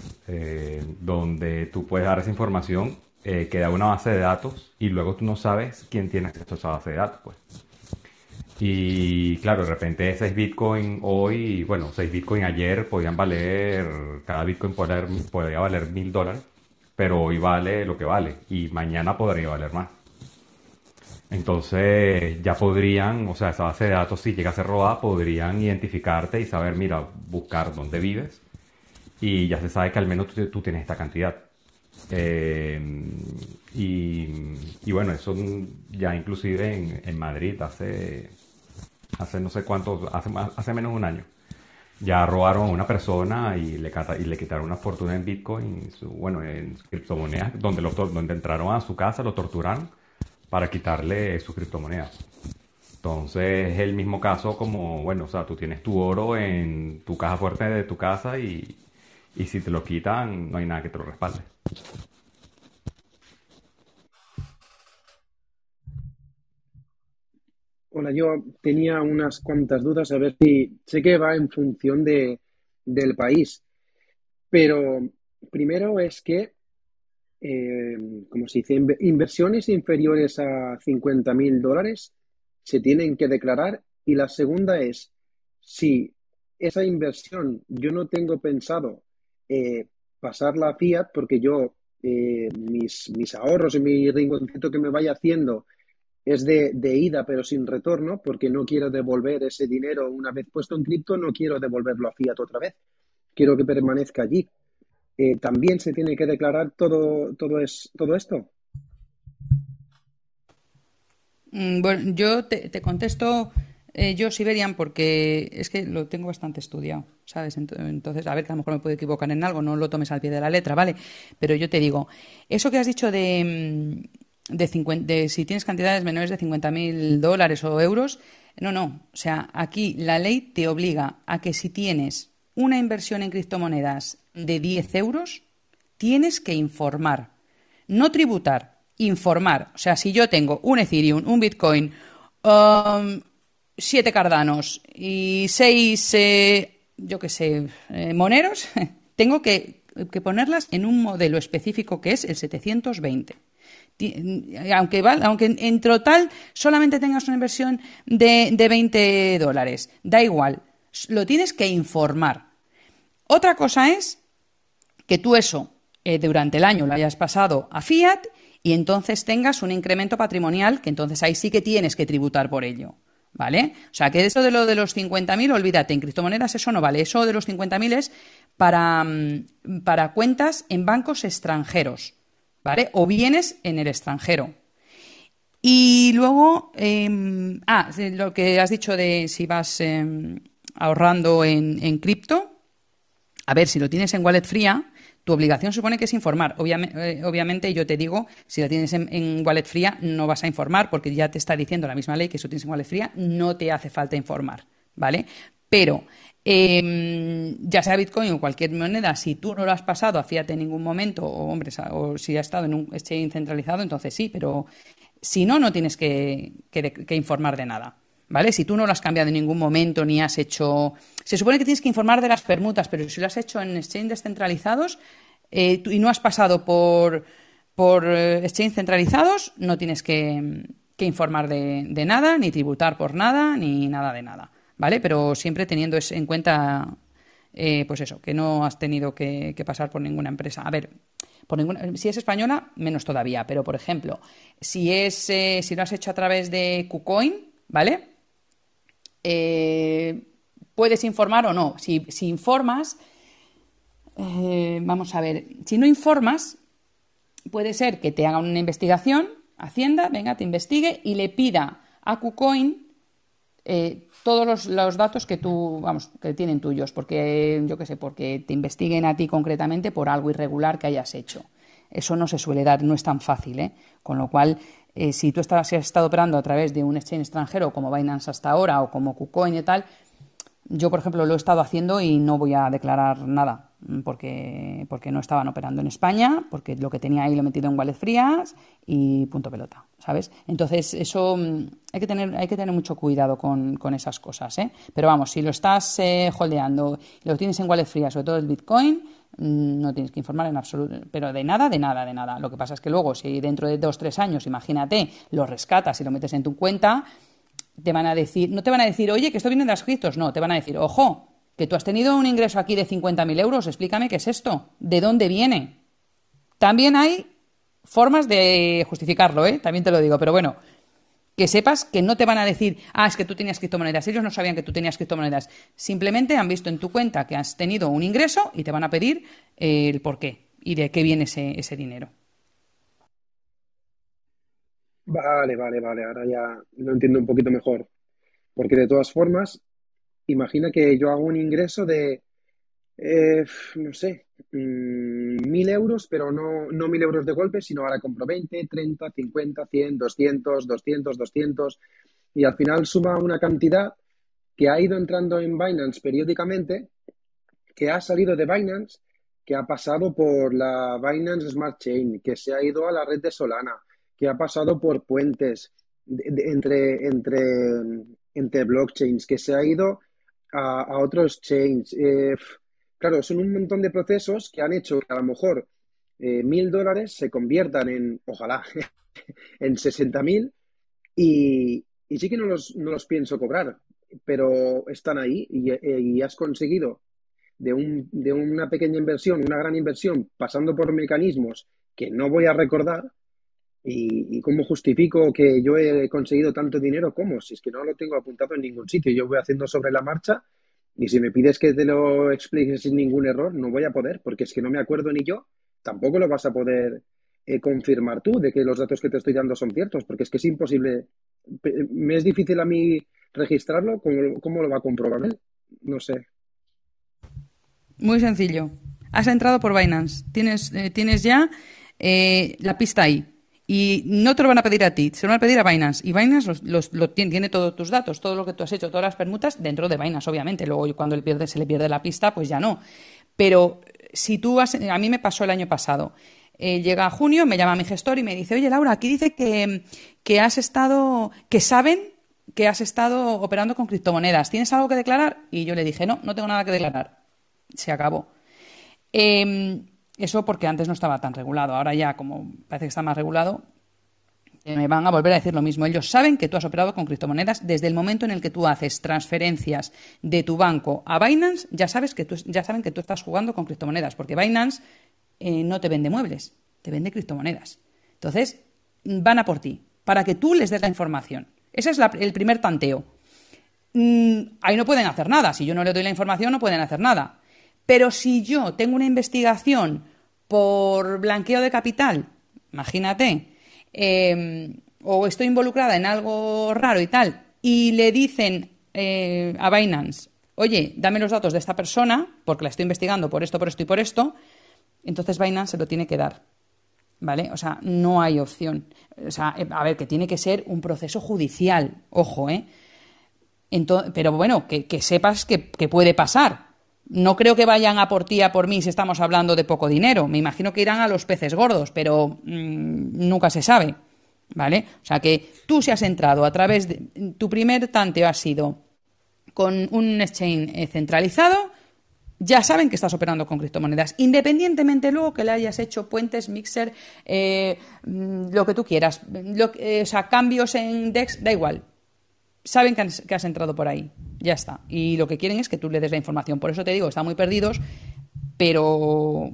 donde tú puedes dar esa información eh, que da una base de datos y luego tú no sabes quién tiene acceso a esa base de datos, pues. Y claro, de repente 6 Bitcoin hoy, bueno, 6 Bitcoin ayer podían valer, cada Bitcoin podría, valer mil dólares, pero hoy vale lo que vale y mañana podría valer más. Entonces ya podrían, o sea, esa base de datos si llega a ser robada, podrían identificarte y saber, mira, buscar dónde vives y ya se sabe que al menos tú tienes esta cantidad. Eh, y, bueno, eso ya inclusive en, Madrid hace, hace no sé cuánto, hace, hace menos de un año. Ya robaron a una persona y le, quitaron una fortuna en Bitcoin, bueno, en criptomonedas, donde, lo, donde entraron a su casa, lo torturaron para quitarle su criptomoneda. Entonces es el mismo caso como, bueno, o sea, tú tienes tu oro en tu caja fuerte de tu casa y, y si te lo quitan, no hay nada que te lo respalde. Hola, yo tenía unas cuantas dudas a ver si sé que va en función de, del país, pero primero es que, eh, como se dice, inversiones inferiores a 50 mil dólares se tienen que declarar y la segunda es si esa inversión yo no tengo pensado eh, pasarla a fiat porque yo eh, mis, mis, ahorros y mi rinconcito que me vaya haciendo es de, ida pero sin retorno porque no quiero devolver ese dinero una vez puesto en cripto, no quiero devolverlo a fiat otra vez. Quiero que permanezca allí. ¿También se tiene que declarar todo, todo, es, todo esto? Mm, bueno, yo te contesto eh, yo Siberian porque es que lo tengo bastante estudiado, ¿sabes? Entonces, a ver, que a lo mejor me puedo equivocar en algo, no lo tomes al pie de la letra, ¿vale? Pero yo te digo, eso que has dicho de, mm, de, si tienes cantidades menores de 50.000 dólares o euros, no, no. O sea, aquí la ley te obliga a que si tienes una inversión en criptomonedas de 10 euros, tienes que informar. No tributar, informar. O sea, si yo tengo un Ethereum, un Bitcoin, um, siete cardanos y seis, eh, yo qué sé, eh, moneros, [laughs] tengo que, ponerlas en un modelo específico que es el 720. Aunque, aunque en total solamente tengas una inversión de, de 20 dólares, da igual, lo tienes que informar. Otra cosa es que tú eso eh, durante el año lo hayas pasado a fiat y entonces tengas un incremento patrimonial que entonces ahí sí que tienes que tributar por ello. ¿Vale? O sea, que eso de lo de los 50.000, olvídate, en criptomonedas eso no vale. Eso de los 50.000 es para, mm, para cuentas en bancos extranjeros, ¿vale? O bienes en el extranjero. Y luego, em, ah, lo que has dicho de si vas em, ahorrando en, en cripto, a ver, si lo tienes en wallet fría, tu obligación supone que es informar. Eh, obviamente, yo te digo, si la tienes en, wallet fría, no vas a informar porque ya te está diciendo la misma ley que si lo tienes en wallet fría, no te hace falta informar, ¿vale? Pero Em, ya sea Bitcoin o cualquier moneda, si tú no lo has pasado a fiat en ningún momento, o hombre, o si ha estado en un exchange centralizado, entonces sí, pero si no, no tienes que, informar de nada. ¿Vale? Si tú no lo has cambiado en ningún momento ni has hecho. Se supone que tienes que informar de las permutas, pero si lo has hecho en exchanges descentralizados eh, y no has pasado por, por eh, exchanges centralizados, no tienes que, informar de, nada, ni tributar por nada, ni nada de nada. ¿Vale? Pero siempre teniendo en cuenta, eh, pues eso, que no has tenido que, pasar por ninguna empresa. A ver, si es española, menos todavía, pero por ejemplo, si es eh, si lo has hecho a través de KuCoin, ¿vale? Eh, puedes informar o no. Si, informas, eh, vamos a ver, si no informas, puede ser que te haga una investigación, Hacienda, venga, te investigue y le pida a KuCoin todos los, datos que tú, vamos, que tienen tuyos, porque yo qué sé, porque te investiguen a ti concretamente por algo irregular que hayas hecho. Eso no se suele dar, no es tan fácil, ¿eh? Con lo cual, eh, si tú estás, si has estado operando a través de un exchange extranjero como Binance hasta ahora o como KuCoin y tal, yo, por ejemplo, lo he estado haciendo y no voy a declarar nada porque, porque no estaban operando en España, porque lo que tenía ahí lo he metido en wallet frías y punto pelota, ¿sabes? Entonces, eso mm, hay que tener, hay que tener mucho cuidado con, esas cosas, ¿eh? Pero vamos, si lo estás eh, holdeando y lo tienes en wallet frías, sobre todo el Bitcoin, mm, no tienes que informar en absoluto, pero de nada, de nada, de nada. Lo que pasa es que luego, si dentro de dos, tres años, imagínate, lo rescatas y lo metes en tu cuenta, te van a decir, no te van a decir, oye, que esto viene de las criptos, no, te van a decir, ojo, que tú has tenido un ingreso aquí de 50.000 euros, explícame qué es esto, de dónde viene. También hay formas de justificarlo, ¿eh? También te lo digo, pero bueno, que sepas que no te van a decir, ah, es que tú tenías criptomonedas. Ellos no sabían que tú tenías criptomonedas. Simplemente han visto en tu cuenta que has tenido un ingreso y te van a pedir el por qué y de qué viene ese, ese dinero. Vale, vale, vale, ahora ya lo entiendo un poquito mejor. Porque de todas formas, imagina que yo hago un ingreso de, eh, no sé, mil euros, pero no, no mil euros de golpe, sino ahora compro 20, 30, 50, 100, 200, 200, 200, y al final suma una cantidad que ha ido entrando en Binance periódicamente, que ha salido de Binance, que ha pasado por la Binance Smart Chain, que se ha ido a la red de Solana, que ha pasado por puentes entre, entre, entre blockchains, que se ha ido a, otros chains. Eh, claro, son un montón de procesos que han hecho que a lo mejor eh, mil dólares se conviertan en, ojalá, [laughs] en sesenta mil y, sí que no los, no los pienso cobrar, pero están ahí y, y has conseguido de, un, de una pequeña inversión, una gran inversión, pasando por mecanismos que no voy a recordar, ¿Y, cómo justifico que yo he conseguido tanto dinero? ¿Cómo? Si es que no lo tengo apuntado en ningún sitio. Yo voy haciendo sobre la marcha y si me pides que te lo explique sin ningún error, no voy a poder, porque es que no me acuerdo ni yo. Tampoco lo vas a poder eh, confirmar tú de que los datos que te estoy dando son ciertos, porque es que es imposible. Me es difícil a mí registrarlo. ¿Cómo, lo va a comprobar él? No sé. Muy sencillo. Has entrado por Binance. Tienes, eh, tienes ya eh, la pista ahí y no te lo van a pedir a ti, se lo van a pedir a Binance. Y Binance los, tiene, todos tus datos, todo lo que tú has hecho, todas las permutas dentro de Binance, obviamente. Luego, cuando él pierde, se le pierde la pista, pues ya no. Pero si tú has. A mí me pasó el año pasado. Eh, llega junio, me llama mi gestor y me dice: Oye, Laura, aquí dice que, que has estado. que saben que has estado operando con criptomonedas. ¿Tienes algo que declarar? Y yo le dije: No, no tengo nada que declarar. Se acabó. Eh, eso porque antes no estaba tan regulado. Ahora ya, como parece que está más regulado, eh, me van a volver a decir lo mismo. Ellos saben que tú has operado con criptomonedas desde el momento en el que tú haces transferencias de tu banco a Binance, ya sabes que tú, ya saben que tú estás jugando con criptomonedas, porque Binance eh, no te vende muebles, te vende criptomonedas. Entonces, van a por ti, para que tú les des la información. Ese es el primer tanteo. Mm, ahí no pueden hacer nada. Si yo no le doy la información, no pueden hacer nada. Pero si yo tengo una investigación por blanqueo de capital, imagínate, em, o estoy involucrada en algo raro y tal, y le dicen eh, a Binance, oye, dame los datos de esta persona, porque la estoy investigando por esto, por esto y por esto, entonces Binance se lo tiene que dar. ¿Vale? O sea, no hay opción. O sea, a ver, que tiene que ser un proceso judicial, ojo, ¿eh? pero bueno, que, sepas que, puede pasar. No creo que vayan a por ti, a por mí, si estamos hablando de poco dinero. Me imagino que irán a los peces gordos, pero mm, nunca se sabe. ¿Vale? O sea que tú si has entrado a través de. Tu primer tanteo ha sido con un exchange eh, centralizado, ya saben que estás operando con criptomonedas, independientemente luego que le hayas hecho puentes, mixer, eh, mm, lo que tú quieras, eh, o sea, cambios en DEX, da igual. Saben que has, que entrado por ahí, ya está. Y lo que quieren es que tú le des la información. Por eso te digo, están muy perdidos, pero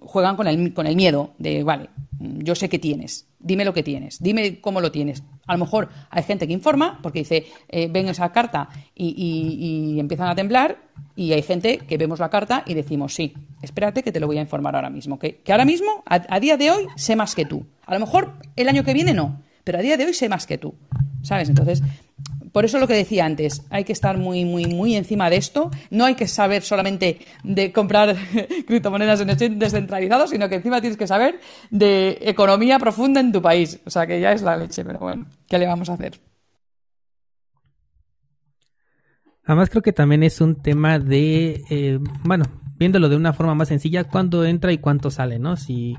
juegan con el, con el miedo de, vale, yo sé que tienes, dime lo que tienes, dime cómo lo tienes. A lo mejor hay gente que informa porque dice, eh, ven esa carta y, empiezan a temblar y hay gente que vemos la carta y decimos, sí, espérate que te lo voy a informar ahora mismo, que, ahora mismo, a, día de hoy, sé más que tú. A lo mejor el año que viene no, pero a día de hoy sé más que tú, ¿sabes? Entonces, por eso lo que decía antes, hay que estar muy, muy, muy encima de esto. No hay que saber solamente de comprar [laughs] criptomonedas en exchange descentralizados, sino que encima tienes que saber de economía profunda en tu país. O sea que ya es la leche, pero bueno, ¿qué le vamos a hacer? Además creo que también es un tema de, eh, bueno, viéndolo de una forma más sencilla, cuándo entra y cuánto sale, ¿no? Si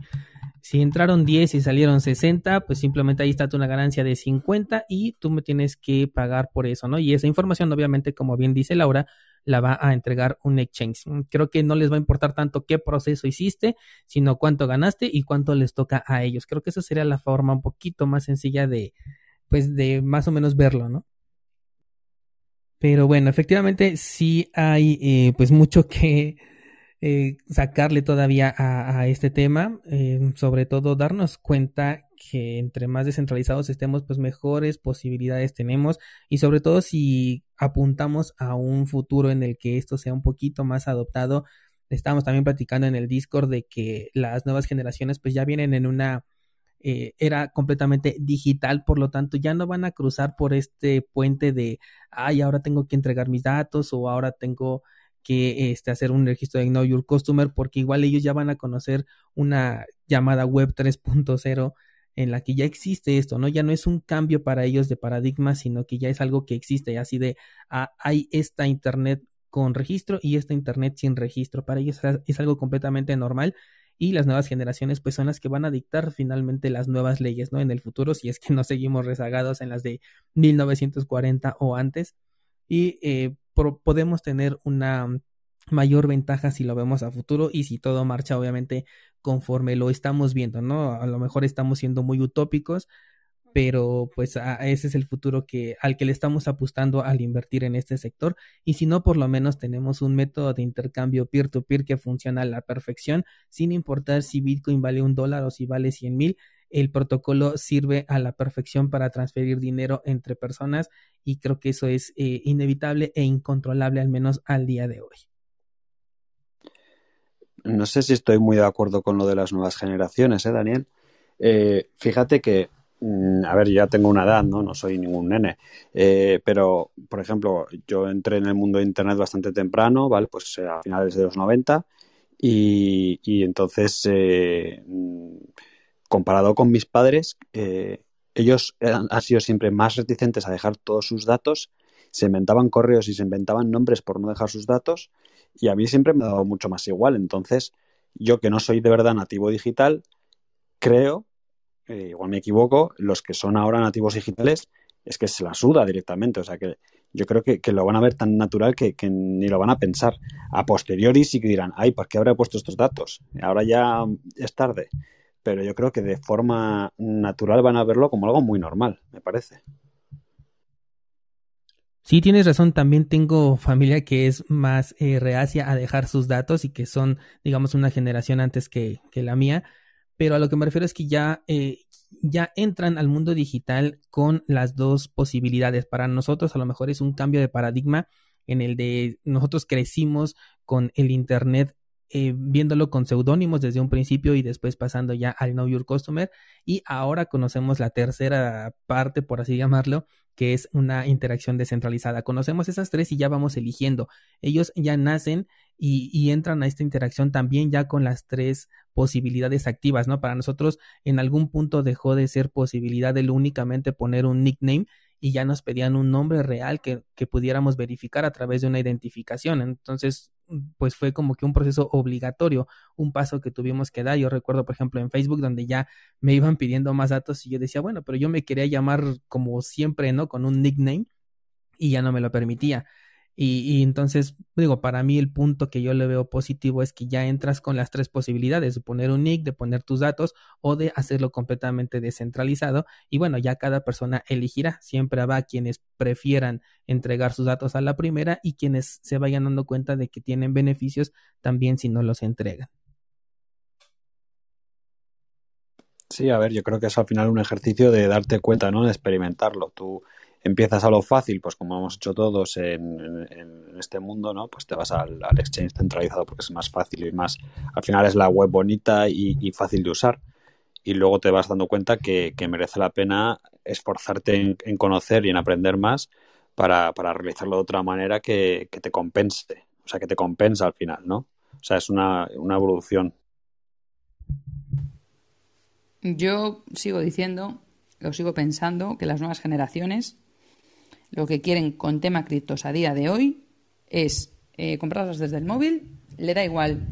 si entraron 10 y salieron 60, pues simplemente ahí está una ganancia de 50 y tú me tienes que pagar por eso, ¿no? Y esa información, obviamente, como bien dice Laura, la va a entregar un exchange. Creo que no les va a importar tanto qué proceso hiciste, sino cuánto ganaste y cuánto les toca a ellos. Creo que esa sería la forma un poquito más sencilla de, pues, de más o menos verlo, ¿no? Pero bueno, efectivamente sí hay, eh, pues, mucho que eh, sacarle todavía a, este tema, eh, sobre todo darnos cuenta que entre más descentralizados estemos, pues mejores posibilidades tenemos y sobre todo si apuntamos a un futuro en el que esto sea un poquito más adoptado. Estamos también platicando en el Discord de que las nuevas generaciones pues ya vienen en una eh, era completamente digital, por lo tanto ya no van a cruzar por este puente de, ay, ahora tengo que entregar mis datos o ahora tengo que este, hacer un registro de Know Your Customer porque igual ellos ya van a conocer una llamada web 3.0 en la que ya existe esto, ¿no? Ya no es un cambio para ellos de paradigma, sino que ya es algo que existe, así de ah, hay esta internet con registro y esta internet sin registro. Para ellos es algo completamente normal y las nuevas generaciones pues son las que van a dictar finalmente las nuevas leyes, ¿no? En el futuro, si es que no seguimos rezagados en las de 1940 o antes. Y eh, podemos tener una mayor ventaja si lo vemos a futuro y si todo marcha obviamente conforme lo estamos viendo, ¿no? A lo mejor estamos siendo muy utópicos, pero pues ese es el futuro que al que le estamos apostando al invertir en este sector y si no por lo menos tenemos un método de intercambio peer to peer que funciona a la perfección sin importar si Bitcoin vale un dólar o si vale cien mil el protocolo sirve a la perfección para transferir dinero entre personas y creo que eso es eh, inevitable e incontrolable al menos al día de hoy. No sé si estoy muy de acuerdo con lo de las nuevas generaciones, ¿eh, Daniel? Eh, fíjate que, mm, a ver, ya tengo una edad, ¿no? No soy ningún nene, pero, por ejemplo, yo entré en el mundo de Internet bastante temprano, ¿vale? Pues a finales de los 90 y, y entonces comparado con mis padres, eh, ellos han, sido siempre más reticentes a dejar todos sus datos, se inventaban correos y se inventaban nombres por no dejar sus datos, y a mí siempre me ha dado mucho más igual. Entonces, yo que no soy de verdad nativo digital, creo, eh, igual me equivoco, los que son ahora nativos digitales es que se la suda directamente. O sea que yo creo que, lo van a ver tan natural que, que, ni lo van a pensar. A posteriori sí que dirán, ay, ¿por qué habré puesto estos datos? Ahora ya es tarde pero yo creo que de forma natural van a verlo como algo muy normal, me parece. Sí, tienes razón. También tengo familia que es más eh, reacia a dejar sus datos y que son, digamos, una generación antes que, la mía. Pero a lo que me refiero es que ya, eh, ya entran al mundo digital con las dos posibilidades. Para nosotros a lo mejor es un cambio de paradigma en el de nosotros crecimos con el Internet eh, viéndolo con seudónimos desde un principio y después pasando ya al Know Your Customer. Y ahora conocemos la tercera parte, por así llamarlo, que es una interacción descentralizada. Conocemos esas tres y ya vamos eligiendo. Ellos ya nacen y, y, entran a esta interacción también ya con las tres posibilidades activas, ¿no? Para nosotros en algún punto dejó de ser posibilidad el únicamente poner un nickname y ya nos pedían un nombre real que, que pudiéramos verificar a través de una identificación. Entonces, pues fue como que un proceso obligatorio, un paso que tuvimos que dar. Yo recuerdo, por ejemplo, en Facebook, donde ya me iban pidiendo más datos y yo decía, bueno, pero yo me quería llamar como siempre, ¿no? Con un nickname y ya no me lo permitía. Y, entonces, digo, para mí el punto que yo le veo positivo es que ya entras con las tres posibilidades de poner un nick, de poner tus datos o de hacerlo completamente descentralizado. Y bueno, ya cada persona elegirá. Siempre habrá quienes prefieran entregar sus datos a la primera y quienes se vayan dando cuenta de que tienen beneficios también si no los entregan. Sí, a ver, yo creo que es al final un ejercicio de darte cuenta, ¿no? De experimentarlo. Tú empiezas a lo fácil, pues como hemos hecho todos en, este mundo, ¿no? Pues te vas al, exchange centralizado porque es más fácil y más, al final es la web bonita y, fácil de usar. Y luego te vas dando cuenta que, merece la pena esforzarte en, conocer y en aprender más para, realizarlo de otra manera que, te compense, o sea, que te compensa al final, ¿no? O sea, es una, una evolución. Yo sigo diciendo, lo sigo pensando, que las nuevas generaciones lo que quieren con tema criptos a día de hoy es eh, comprarlas desde el móvil, le da igual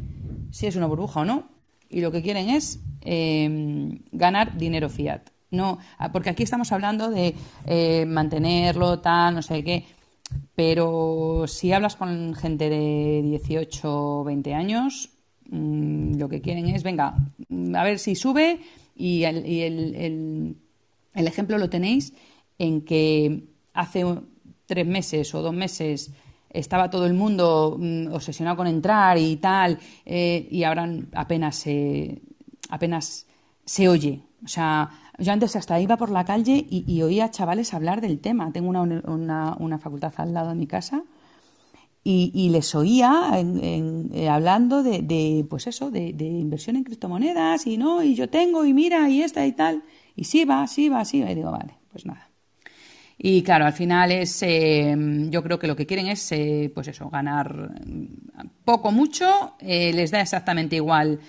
si es una burbuja o no, y lo que quieren es em, ganar dinero fiat. No, ah, porque aquí estamos hablando de eh, mantenerlo, tal, no sé qué. Pero si hablas con gente de 18 o 20 años, mm, lo que quieren es, venga, a ver si sube y, el ejemplo lo tenéis en que hace tres meses o dos meses estaba todo el mundo mm, obsesionado con entrar y tal, eh, y ahora apenas se, apenas se oye. O sea, yo antes hasta iba por la calle y, oía a chavales hablar del tema. Tengo una, una, facultad al lado de mi casa y, les oía eh, hablando de, pues eso, de, de, inversión en criptomonedas y no, y yo tengo y mira y esta y tal. Y sí va, sí va, sí va. Y digo, vale, pues nada. Y claro, al final es, eh, yo creo que lo que quieren es, eh, pues eso, ganar poco, mucho, eh, les da exactamente igual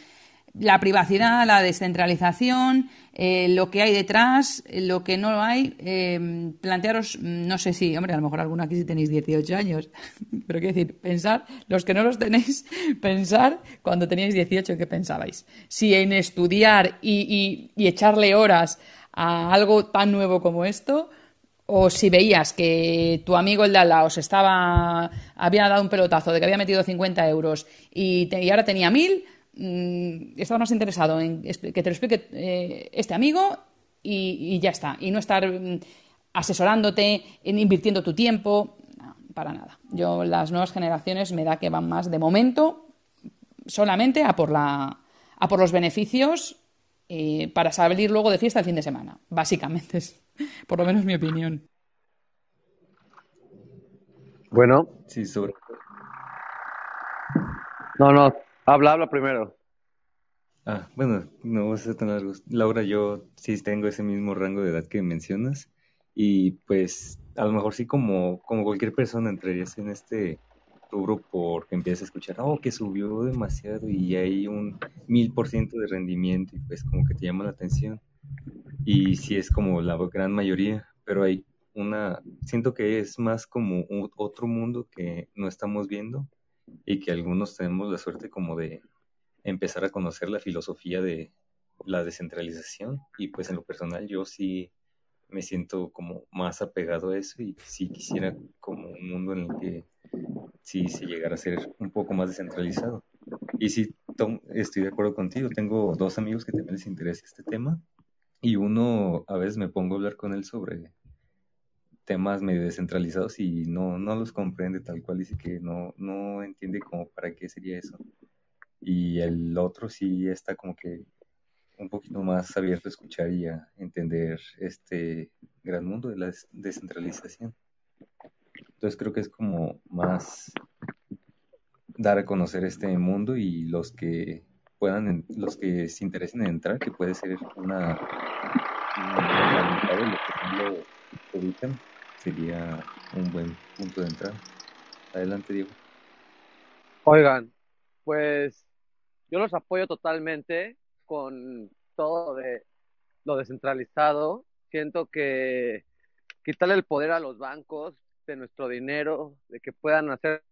la privacidad, la descentralización, lo que hay detrás, lo que no hay. plantearos, no sé si, hombre, a lo mejor alguno aquí si tenéis 18 años, [laughs] pero quiero decir, pensar, los que no los tenéis, [laughs] pensar cuando teníais 18, ¿qué pensabais? Si en estudiar y, y echarle horas a algo tan nuevo como esto, o si veías que tu amigo el de al lado se estaba, había dado un pelotazo de que había metido 50 euros y, ahora tenía 1000, mm, estabas más interesado en que te lo explique eh, este amigo y, ya está. Y no estar mm, asesorándote, en invirtiendo tu tiempo, para nada. Yo, las nuevas generaciones me da que van más de momento solamente a por, la, a por los beneficios eh, para salir luego de fiesta el fin de semana, básicamente. Por lo menos mi opinión. Bueno. Sí, sobre. No, no, habla, habla primero. Ah, bueno, no va a ser tan largo. Laura, yo sí tengo ese mismo rango de edad que mencionas y pues a lo mejor sí como, como cualquier persona entrarías en este rubro porque empiezas a escuchar, oh, que subió demasiado y hay un mil por ciento de rendimiento y pues como que te llama la atención y sí es como la gran mayoría, pero hay una, siento que es más como otro mundo que no estamos viendo y que algunos tenemos la suerte como de empezar a conocer la filosofía de la descentralización y pues en lo personal yo sí me siento como más apegado a eso y sí quisiera como un mundo en el que sí se llegara a ser un poco más descentralizado. Y sí, Tom, estoy de acuerdo contigo, tengo dos amigos que también les interesa este tema y uno a veces me pongo a hablar con él sobre temas medio descentralizados y no, no los comprende tal cual, dice que no, no entiende como para qué sería eso. Y el otro sí está como que un poquito más abierto a escuchar y a entender este gran mundo de la descentralización. Entonces creo que es como más dar a conocer este mundo y los que puedan, los que se interesen en entrar, que puede ser una, de que lo sería un buen punto de entrada. Adelante, Diego. Oigan, pues yo los apoyo totalmente con todo de lo descentralizado. Siento que quitarle el poder a los bancos de nuestro dinero, de que puedan hacer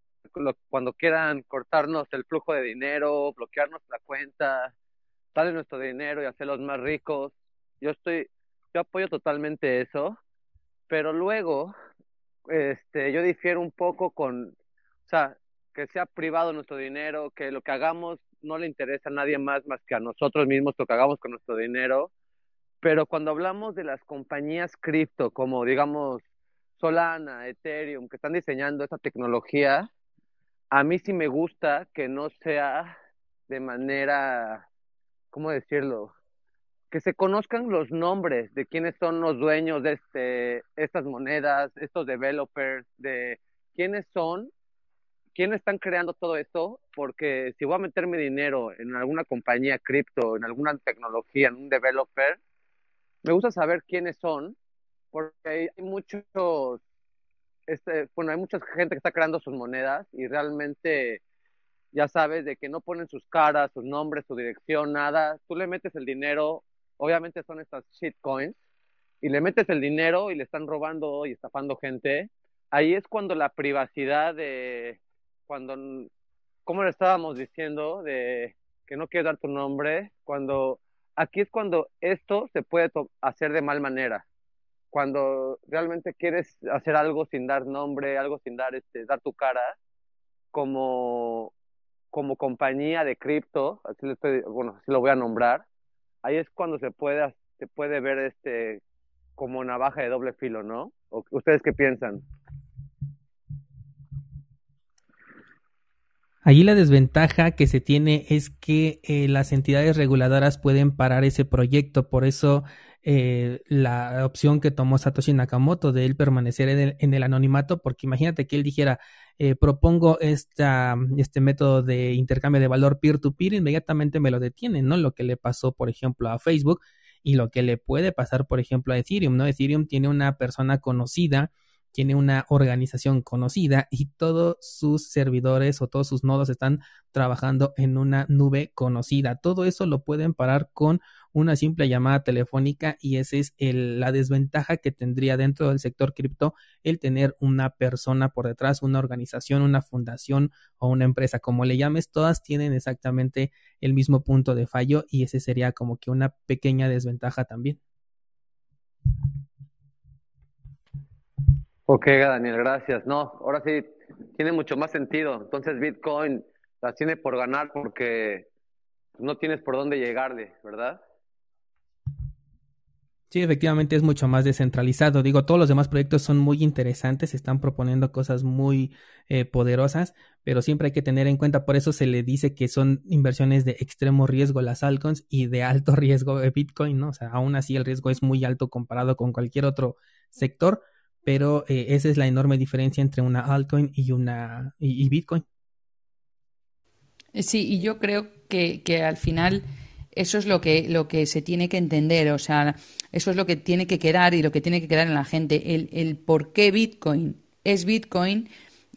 cuando quieran cortarnos el flujo de dinero, bloquear nuestra cuenta, darle nuestro dinero y hacerlos más ricos. Yo estoy, yo apoyo totalmente eso, pero luego, este, yo difiero un poco con, o sea, que sea privado nuestro dinero, que lo que hagamos no le interesa a nadie más más que a nosotros mismos lo que hagamos con nuestro dinero. Pero cuando hablamos de las compañías cripto, como digamos Solana, Ethereum, que están diseñando esa tecnología, a mí sí me gusta que no sea de manera, ¿cómo decirlo? Que se conozcan los nombres de quiénes son los dueños de este, estas monedas, estos developers, de quiénes son quiénes están creando todo esto, porque si voy a meter mi dinero en alguna compañía cripto, en alguna tecnología, en un developer, me gusta saber quiénes son, porque hay muchos, este, bueno, hay mucha gente que está creando sus monedas y realmente ya sabes de que no ponen sus caras, sus nombres, su dirección, nada. Tú le metes el dinero, obviamente son estas shitcoins, y le metes el dinero y le están robando y estafando gente. Ahí es cuando la privacidad de, cuando, como le estábamos diciendo, de que no quiero dar tu nombre, cuando aquí es cuando esto se puede hacer de mal manera. Cuando realmente quieres hacer algo sin dar nombre, algo sin dar este dar tu cara, como como compañía de cripto, así lo estoy, bueno, así lo voy a nombrar, ahí es cuando se puede se puede ver este como navaja de doble filo, ¿no? ¿Ustedes qué piensan? Allí la desventaja que se tiene es que eh, las entidades reguladoras pueden parar ese proyecto, por eso eh, la opción que tomó Satoshi Nakamoto de él permanecer en el, anonimato, porque imagínate que él dijera, eh, propongo esta, este método de intercambio de valor peer-to-peer, inmediatamente me lo detienen, ¿no? Lo que le pasó, por ejemplo, a Facebook y lo que le puede pasar, por ejemplo, a Ethereum, ¿no? Ethereum tiene una persona conocida tiene una organización conocida y todos sus servidores o todos sus nodos están trabajando en una nube conocida. Todo eso lo pueden parar con una simple llamada telefónica y esa es la desventaja que tendría dentro del sector cripto el tener una persona por detrás, una organización, una fundación o una empresa, como le llames, todas tienen exactamente el mismo punto de fallo y ese sería como que una pequeña desventaja también. Ok, Daniel, gracias. No, ahora sí tiene mucho más sentido. Entonces Bitcoin la tiene por ganar porque no tienes por dónde llegarle, ¿verdad? Sí, efectivamente es mucho más descentralizado. Digo, todos los demás proyectos son muy interesantes, están proponiendo cosas muy eh, poderosas, pero siempre hay que tener en cuenta, por eso se le dice que son inversiones de extremo riesgo las altcoins y de alto [laughs] riesgo de Bitcoin, ¿no? O sea, aún así el riesgo es muy alto comparado con cualquier otro sector, pero eh, esa es la enorme diferencia entre una altcoin y una y, Bitcoin. Sí, y yo creo que, que, al final eso es lo que, lo que se tiene que entender, o sea, eso es lo que tiene que quedar y lo que tiene que quedar en la gente, el, el por qué Bitcoin es Bitcoin,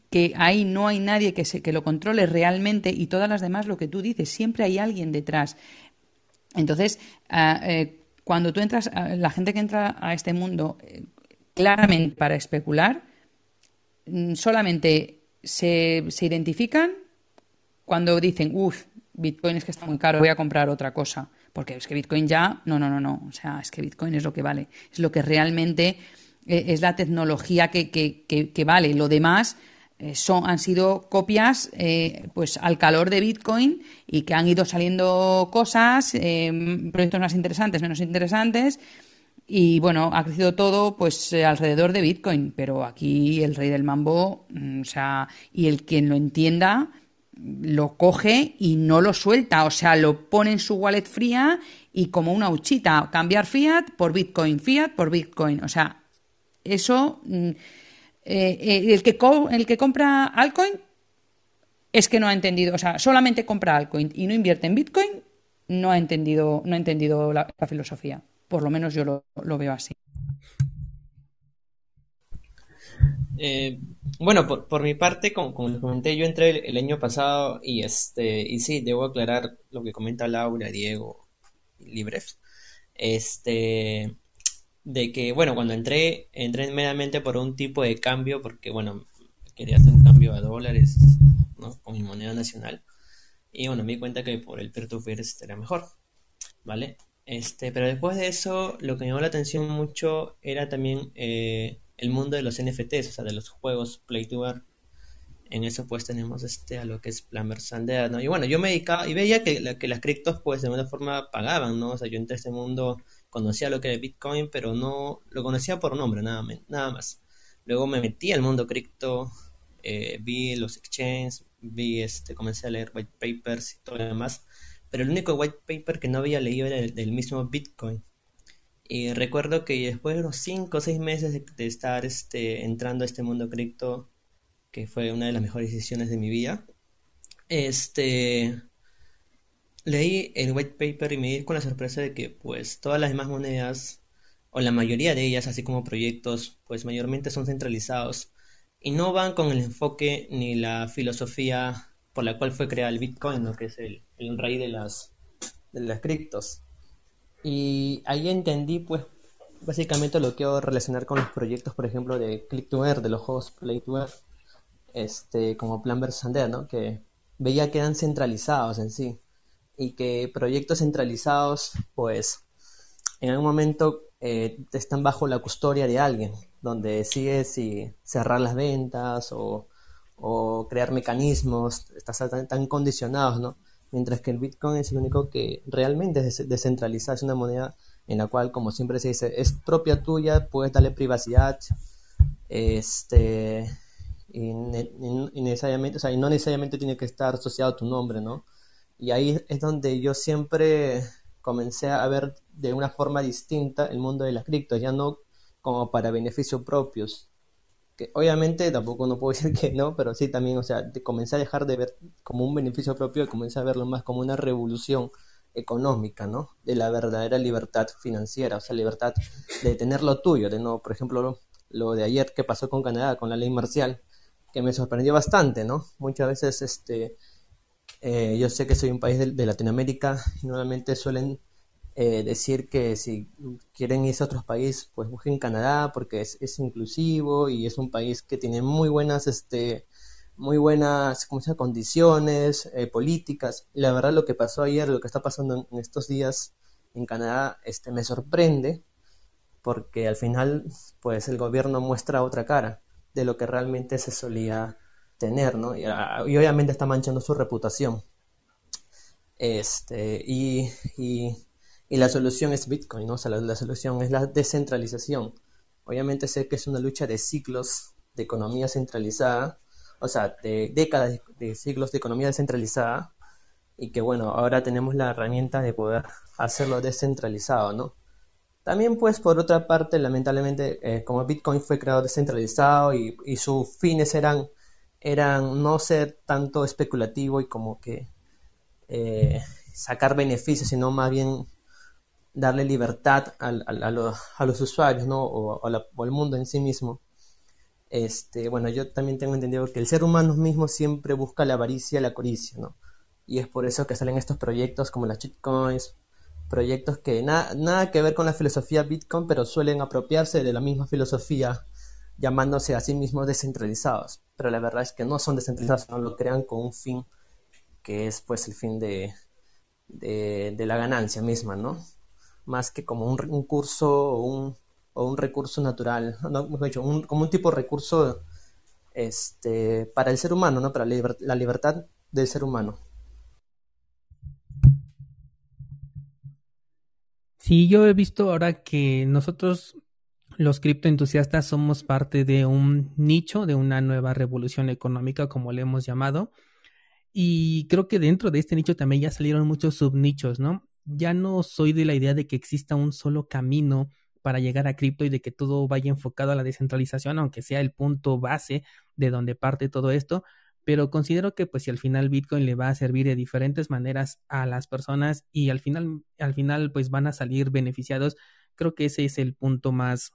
que ahí no hay nadie que, se, que lo controle realmente y todas las demás, lo que tú dices, siempre hay alguien detrás. Entonces, ah, eh, cuando tú entras, la gente que entra a este mundo eh, claramente para especular, mm, solamente se, identifican cuando dicen, uff, Bitcoin es que está muy caro, voy a comprar otra cosa. Porque es que Bitcoin ya, no, no, no, no. O sea, es que Bitcoin es lo que vale. Es lo que realmente eh, es la tecnología que, que, vale. Lo demás eh, son, han sido copias eh, pues al calor de Bitcoin y que han ido saliendo cosas, proyectos más interesantes, menos interesantes y bueno, ha crecido todo pues eh, alrededor de Bitcoin, pero aquí el rey del mambo, mm, o sea, y el quien lo entienda, lo coge y no lo suelta, o sea, lo pone en su wallet fría y como una huchita, cambiar fiat por Bitcoin, fiat por Bitcoin, o sea, eso, mm, eh, eh, el, que el que compra altcoin es que no ha entendido, o sea, solamente compra altcoin y no invierte en Bitcoin, no ha entendido, no ha entendido la filosofía. Por lo menos yo lo, veo así. Eh, bueno, por, mi parte, como, les comenté, yo entré el, año pasado y este y sí, debo aclarar lo que comenta Laura, Diego, Libref. Este, de que, bueno, cuando entré, entré meramente por un tipo de cambio, porque, bueno, quería hacer un cambio a dólares, ¿no? Con mi moneda nacional. Y bueno, me di cuenta que por el peer-to-peer era mejor, ¿vale? Este, pero después de eso, lo que me llamó la atención mucho era también eh, el mundo de los NFTs, o sea, de los juegos Play to Earn. En eso pues tenemos este a lo que es Plan Sandear, ¿no? Y bueno, yo me dedicaba y veía que, que las criptos pues de alguna forma pagaban, ¿no? O sea, yo entré a este mundo, conocía lo que era Bitcoin, pero no lo conocía por nombre, nada, nada más. Luego me metí al mundo cripto, eh, vi los exchanges, vi este, comencé a leer white papers y todo lo demás, pero el único white paper que no había leído era el del mismo Bitcoin. Y recuerdo que después de unos 5 o 6 meses de, estar este, entrando a este mundo cripto, que fue una de las mejores decisiones de mi vida, este, leí el white paper y me di con la sorpresa de que pues todas las demás monedas, o la mayoría de ellas, así como proyectos, pues mayormente son centralizados y no van con el enfoque ni la filosofía por la cual fue creado el Bitcoin, que es el, el rey de las, de las criptos. Y ahí entendí, pues, básicamente lo quiero relacionar con los proyectos, por ejemplo, de Click to Earn, de los juegos Play to Earn, este, como Plan vs. ¿no? Que veía que eran centralizados en sí. Y que proyectos centralizados, pues, en algún momento eh, están bajo la custodia de alguien donde decide si cerrar las ventas o, crear mecanismos, estás tan, condicionados, ¿no? Mientras que el Bitcoin es el único que realmente es descentralizado, es una moneda en la cual, como siempre se dice, es propia tuya, puedes darle privacidad, este, y, necesariamente, o sea, y no necesariamente tiene que estar asociado a tu nombre, ¿no? Y ahí es donde yo siempre comencé a ver de una forma distinta el mundo de las criptos, ya no como para beneficios propios. Que obviamente tampoco no puedo [laughs] decir que no, pero sí también, o sea, comencé a dejar de ver como un beneficio propio y comencé a verlo más como una revolución económica, ¿no? De la verdadera libertad financiera, o sea, libertad de tener lo tuyo, de no, por ejemplo, lo, de ayer que pasó con Canadá, con la ley marcial, que me sorprendió bastante, ¿no? Muchas veces, este, eh, yo sé que soy un país de, de Latinoamérica y normalmente suelen eh, decir que si quieren irse a otros países, pues busquen Canadá porque es, es, inclusivo y es un país que tiene muy buenas, este, muy buenas ¿cómo se condiciones eh, políticas. La verdad lo que pasó ayer, lo que está pasando en, estos días en Canadá, este, me sorprende porque al final, pues el gobierno muestra otra cara de lo que realmente se solía tener, ¿no? Y, ah, obviamente está manchando su reputación. Este, y y la solución es Bitcoin, ¿no? O sea, la, solución es la descentralización. Obviamente sé que es una lucha de ciclos de economía centralizada, o sea, de décadas de, siglos de economía descentralizada, y que bueno, ahora tenemos la herramienta de poder hacerlo descentralizado, ¿no? También pues por otra parte, lamentablemente, eh, como Bitcoin fue creado descentralizado y, y, sus fines eran, eran no ser tanto especulativo y como que eh, sacar beneficios, sino más bien darle libertad a, los, usuarios, ¿no? O, al mundo en sí mismo. Este, bueno, yo también tengo entendido que el ser humano mismo siempre busca la avaricia y la codicia, ¿no? Y es por eso que salen estos proyectos como las shitcoins, proyectos que nada que ver con la filosofía Bitcoin, pero suelen apropiarse de la misma filosofía, llamándose a sí mismos descentralizados. Pero la verdad es que no son descentralizados, no lo crean con un fin que es pues el fin de, de la ganancia misma, ¿no? Más que como un, curso o un, o un, recurso natural, no, dicho, un, como un tipo de recurso este, para el ser humano, ¿no? para la, libertad del ser humano. Sí, yo he visto ahora que nosotros los criptoentusiastas somos parte de un nicho, de una nueva revolución económica, como le hemos llamado. Y creo que dentro de este nicho también ya salieron muchos subnichos, ¿no? Ya no soy de la idea de que exista un solo camino para llegar a cripto y de que todo vaya enfocado a la descentralización, aunque sea el punto base de donde parte todo esto, pero considero que pues si al final Bitcoin le va a servir de diferentes maneras a las personas y al final al final pues van a salir beneficiados, creo que ese es el punto más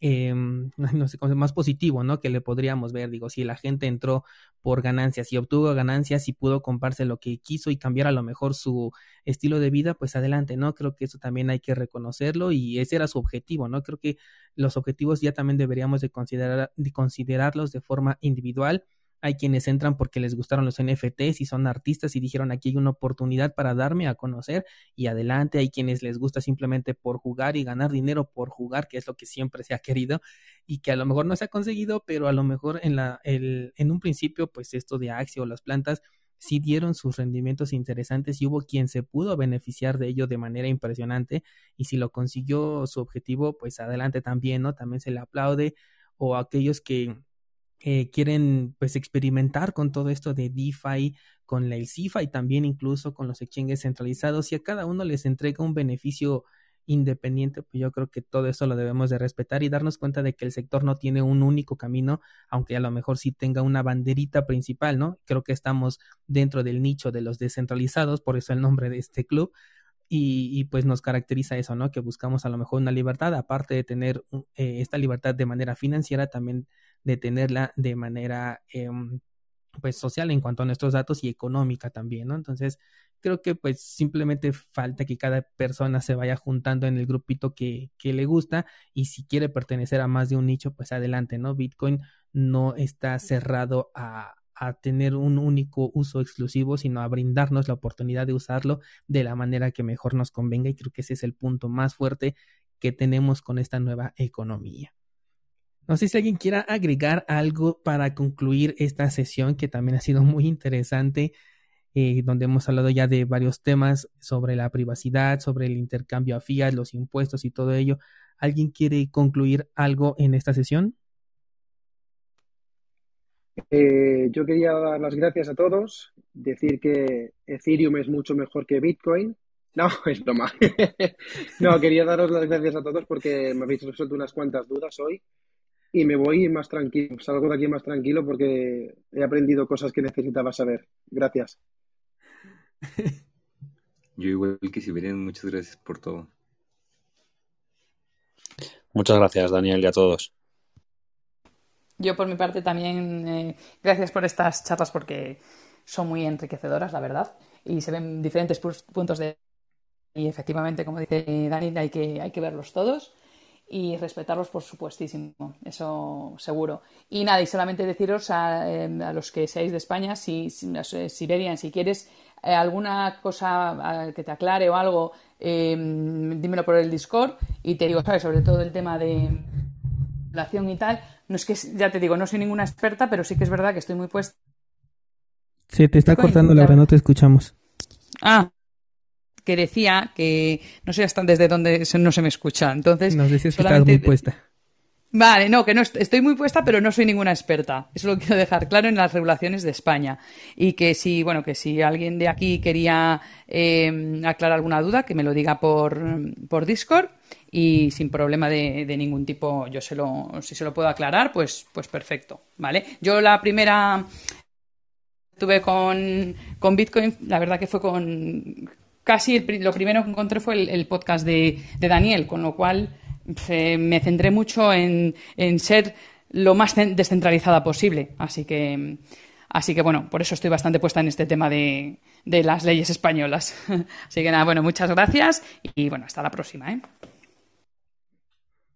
Em, [laughs] no sé, más positivo, ¿no? Que le podríamos ver, digo, si la gente entró por ganancias y obtuvo ganancias y pudo comprarse lo que quiso y cambiar a lo mejor su estilo de vida, pues adelante, ¿no? Creo que eso también hay que reconocerlo y ese era su objetivo, ¿no? Creo que los objetivos ya también deberíamos de considerar, de considerarlos de forma individual hay quienes entran porque les gustaron los NFTs y son artistas y dijeron aquí hay una oportunidad para darme a conocer y adelante. Hay quienes les gusta simplemente por jugar y ganar dinero por jugar, que es lo que siempre se ha querido y que a lo mejor no se ha conseguido, pero a lo mejor en, la, el, en un principio, pues esto de Axie o las plantas sí dieron sus rendimientos interesantes y hubo quien se pudo beneficiar de ello de manera impresionante y si lo consiguió su objetivo, pues adelante también, ¿no? También se le aplaude o aquellos que eh, quieren pues experimentar con todo esto de DeFi, con el CeFi también incluso con los exchanges centralizados y a cada uno les entrega un beneficio independiente, pues yo creo que todo eso lo debemos de respetar y darnos cuenta de que el sector no tiene un único camino, aunque a lo mejor sí tenga una banderita principal, ¿no? Creo que estamos dentro del nicho de los descentralizados, por eso el nombre de este club, y, pues nos caracteriza eso, ¿no? Que buscamos a lo mejor una libertad, aparte de tener eh, esta libertad de manera financiera, también de tenerla de manera em, pues social en cuanto a nuestros datos y económica también, ¿no? Entonces, creo que pues simplemente falta que cada persona se vaya juntando en el grupito que, que le gusta y si quiere pertenecer a más de un nicho, pues adelante, ¿no? Bitcoin no está cerrado a, a tener un único uso exclusivo, sino a brindarnos la oportunidad de usarlo de la manera que mejor nos convenga y creo que ese es el punto más fuerte que tenemos con esta nueva economía. No sé si alguien quiera agregar algo para concluir esta sesión que también ha sido muy interesante, eh, donde hemos hablado ya de varios temas sobre la privacidad, sobre el intercambio a fiat, los impuestos y todo ello. ¿Alguien quiere concluir algo en esta sesión? Eh, yo quería dar las gracias a todos, decir que Ethereum es mucho mejor que Bitcoin. No, [laughs] es broma. [laughs] no, quería daros las gracias a todos porque me habéis resuelto unas cuantas dudas hoy y me voy más tranquilo, salgo de aquí más tranquilo porque he aprendido cosas que necesitaba saber. Gracias. [laughs] Yo igual que si Siberian, muchas gracias por todo. Muchas gracias, Daniel, y a todos. Yo por mi parte también, eh, gracias por estas charlas porque son muy enriquecedoras, la verdad, y se ven diferentes puntos de... Y efectivamente, como dice Dani, hay que, hay que verlos todos y respetarlos por supuestísimo, eso seguro. Y nada, y solamente deciros a, em, los que seáis de España, si, si Siberian, si quieres eh, alguna cosa que te aclare o algo, em, dímelo por el Discord y te digo, ¿sabes? Sobre todo el tema de relación y tal. No es que, ya te digo, no soy ninguna experta, pero sí que es verdad que estoy muy puesta. Se te está cortando, Laura, no te escuchamos. Ah, que decía que no sé hasta desde dónde no se me escucha. Entonces, nos decías que estás muy puesta. Vale, no, que no estoy muy puesta, pero no soy ninguna experta. Eso lo quiero dejar claro en las regulaciones de España. Y que si, bueno, que si alguien de aquí quería eh, aclarar alguna duda, que me lo diga por, por Discord y sin problema de, de, ningún tipo, yo se lo, si se lo puedo aclarar, pues, pues perfecto, ¿vale? Yo la primera tuve con, con Bitcoin, la verdad que fue con casi lo primero que encontré fue el, podcast de, Daniel, con lo cual me centré mucho en, ser lo más descentralizada posible. Así que, así que, bueno, por eso estoy bastante puesta en este tema de, las leyes españolas. [laughs] así que nada, bueno, muchas gracias y bueno, hasta la próxima. ¿eh?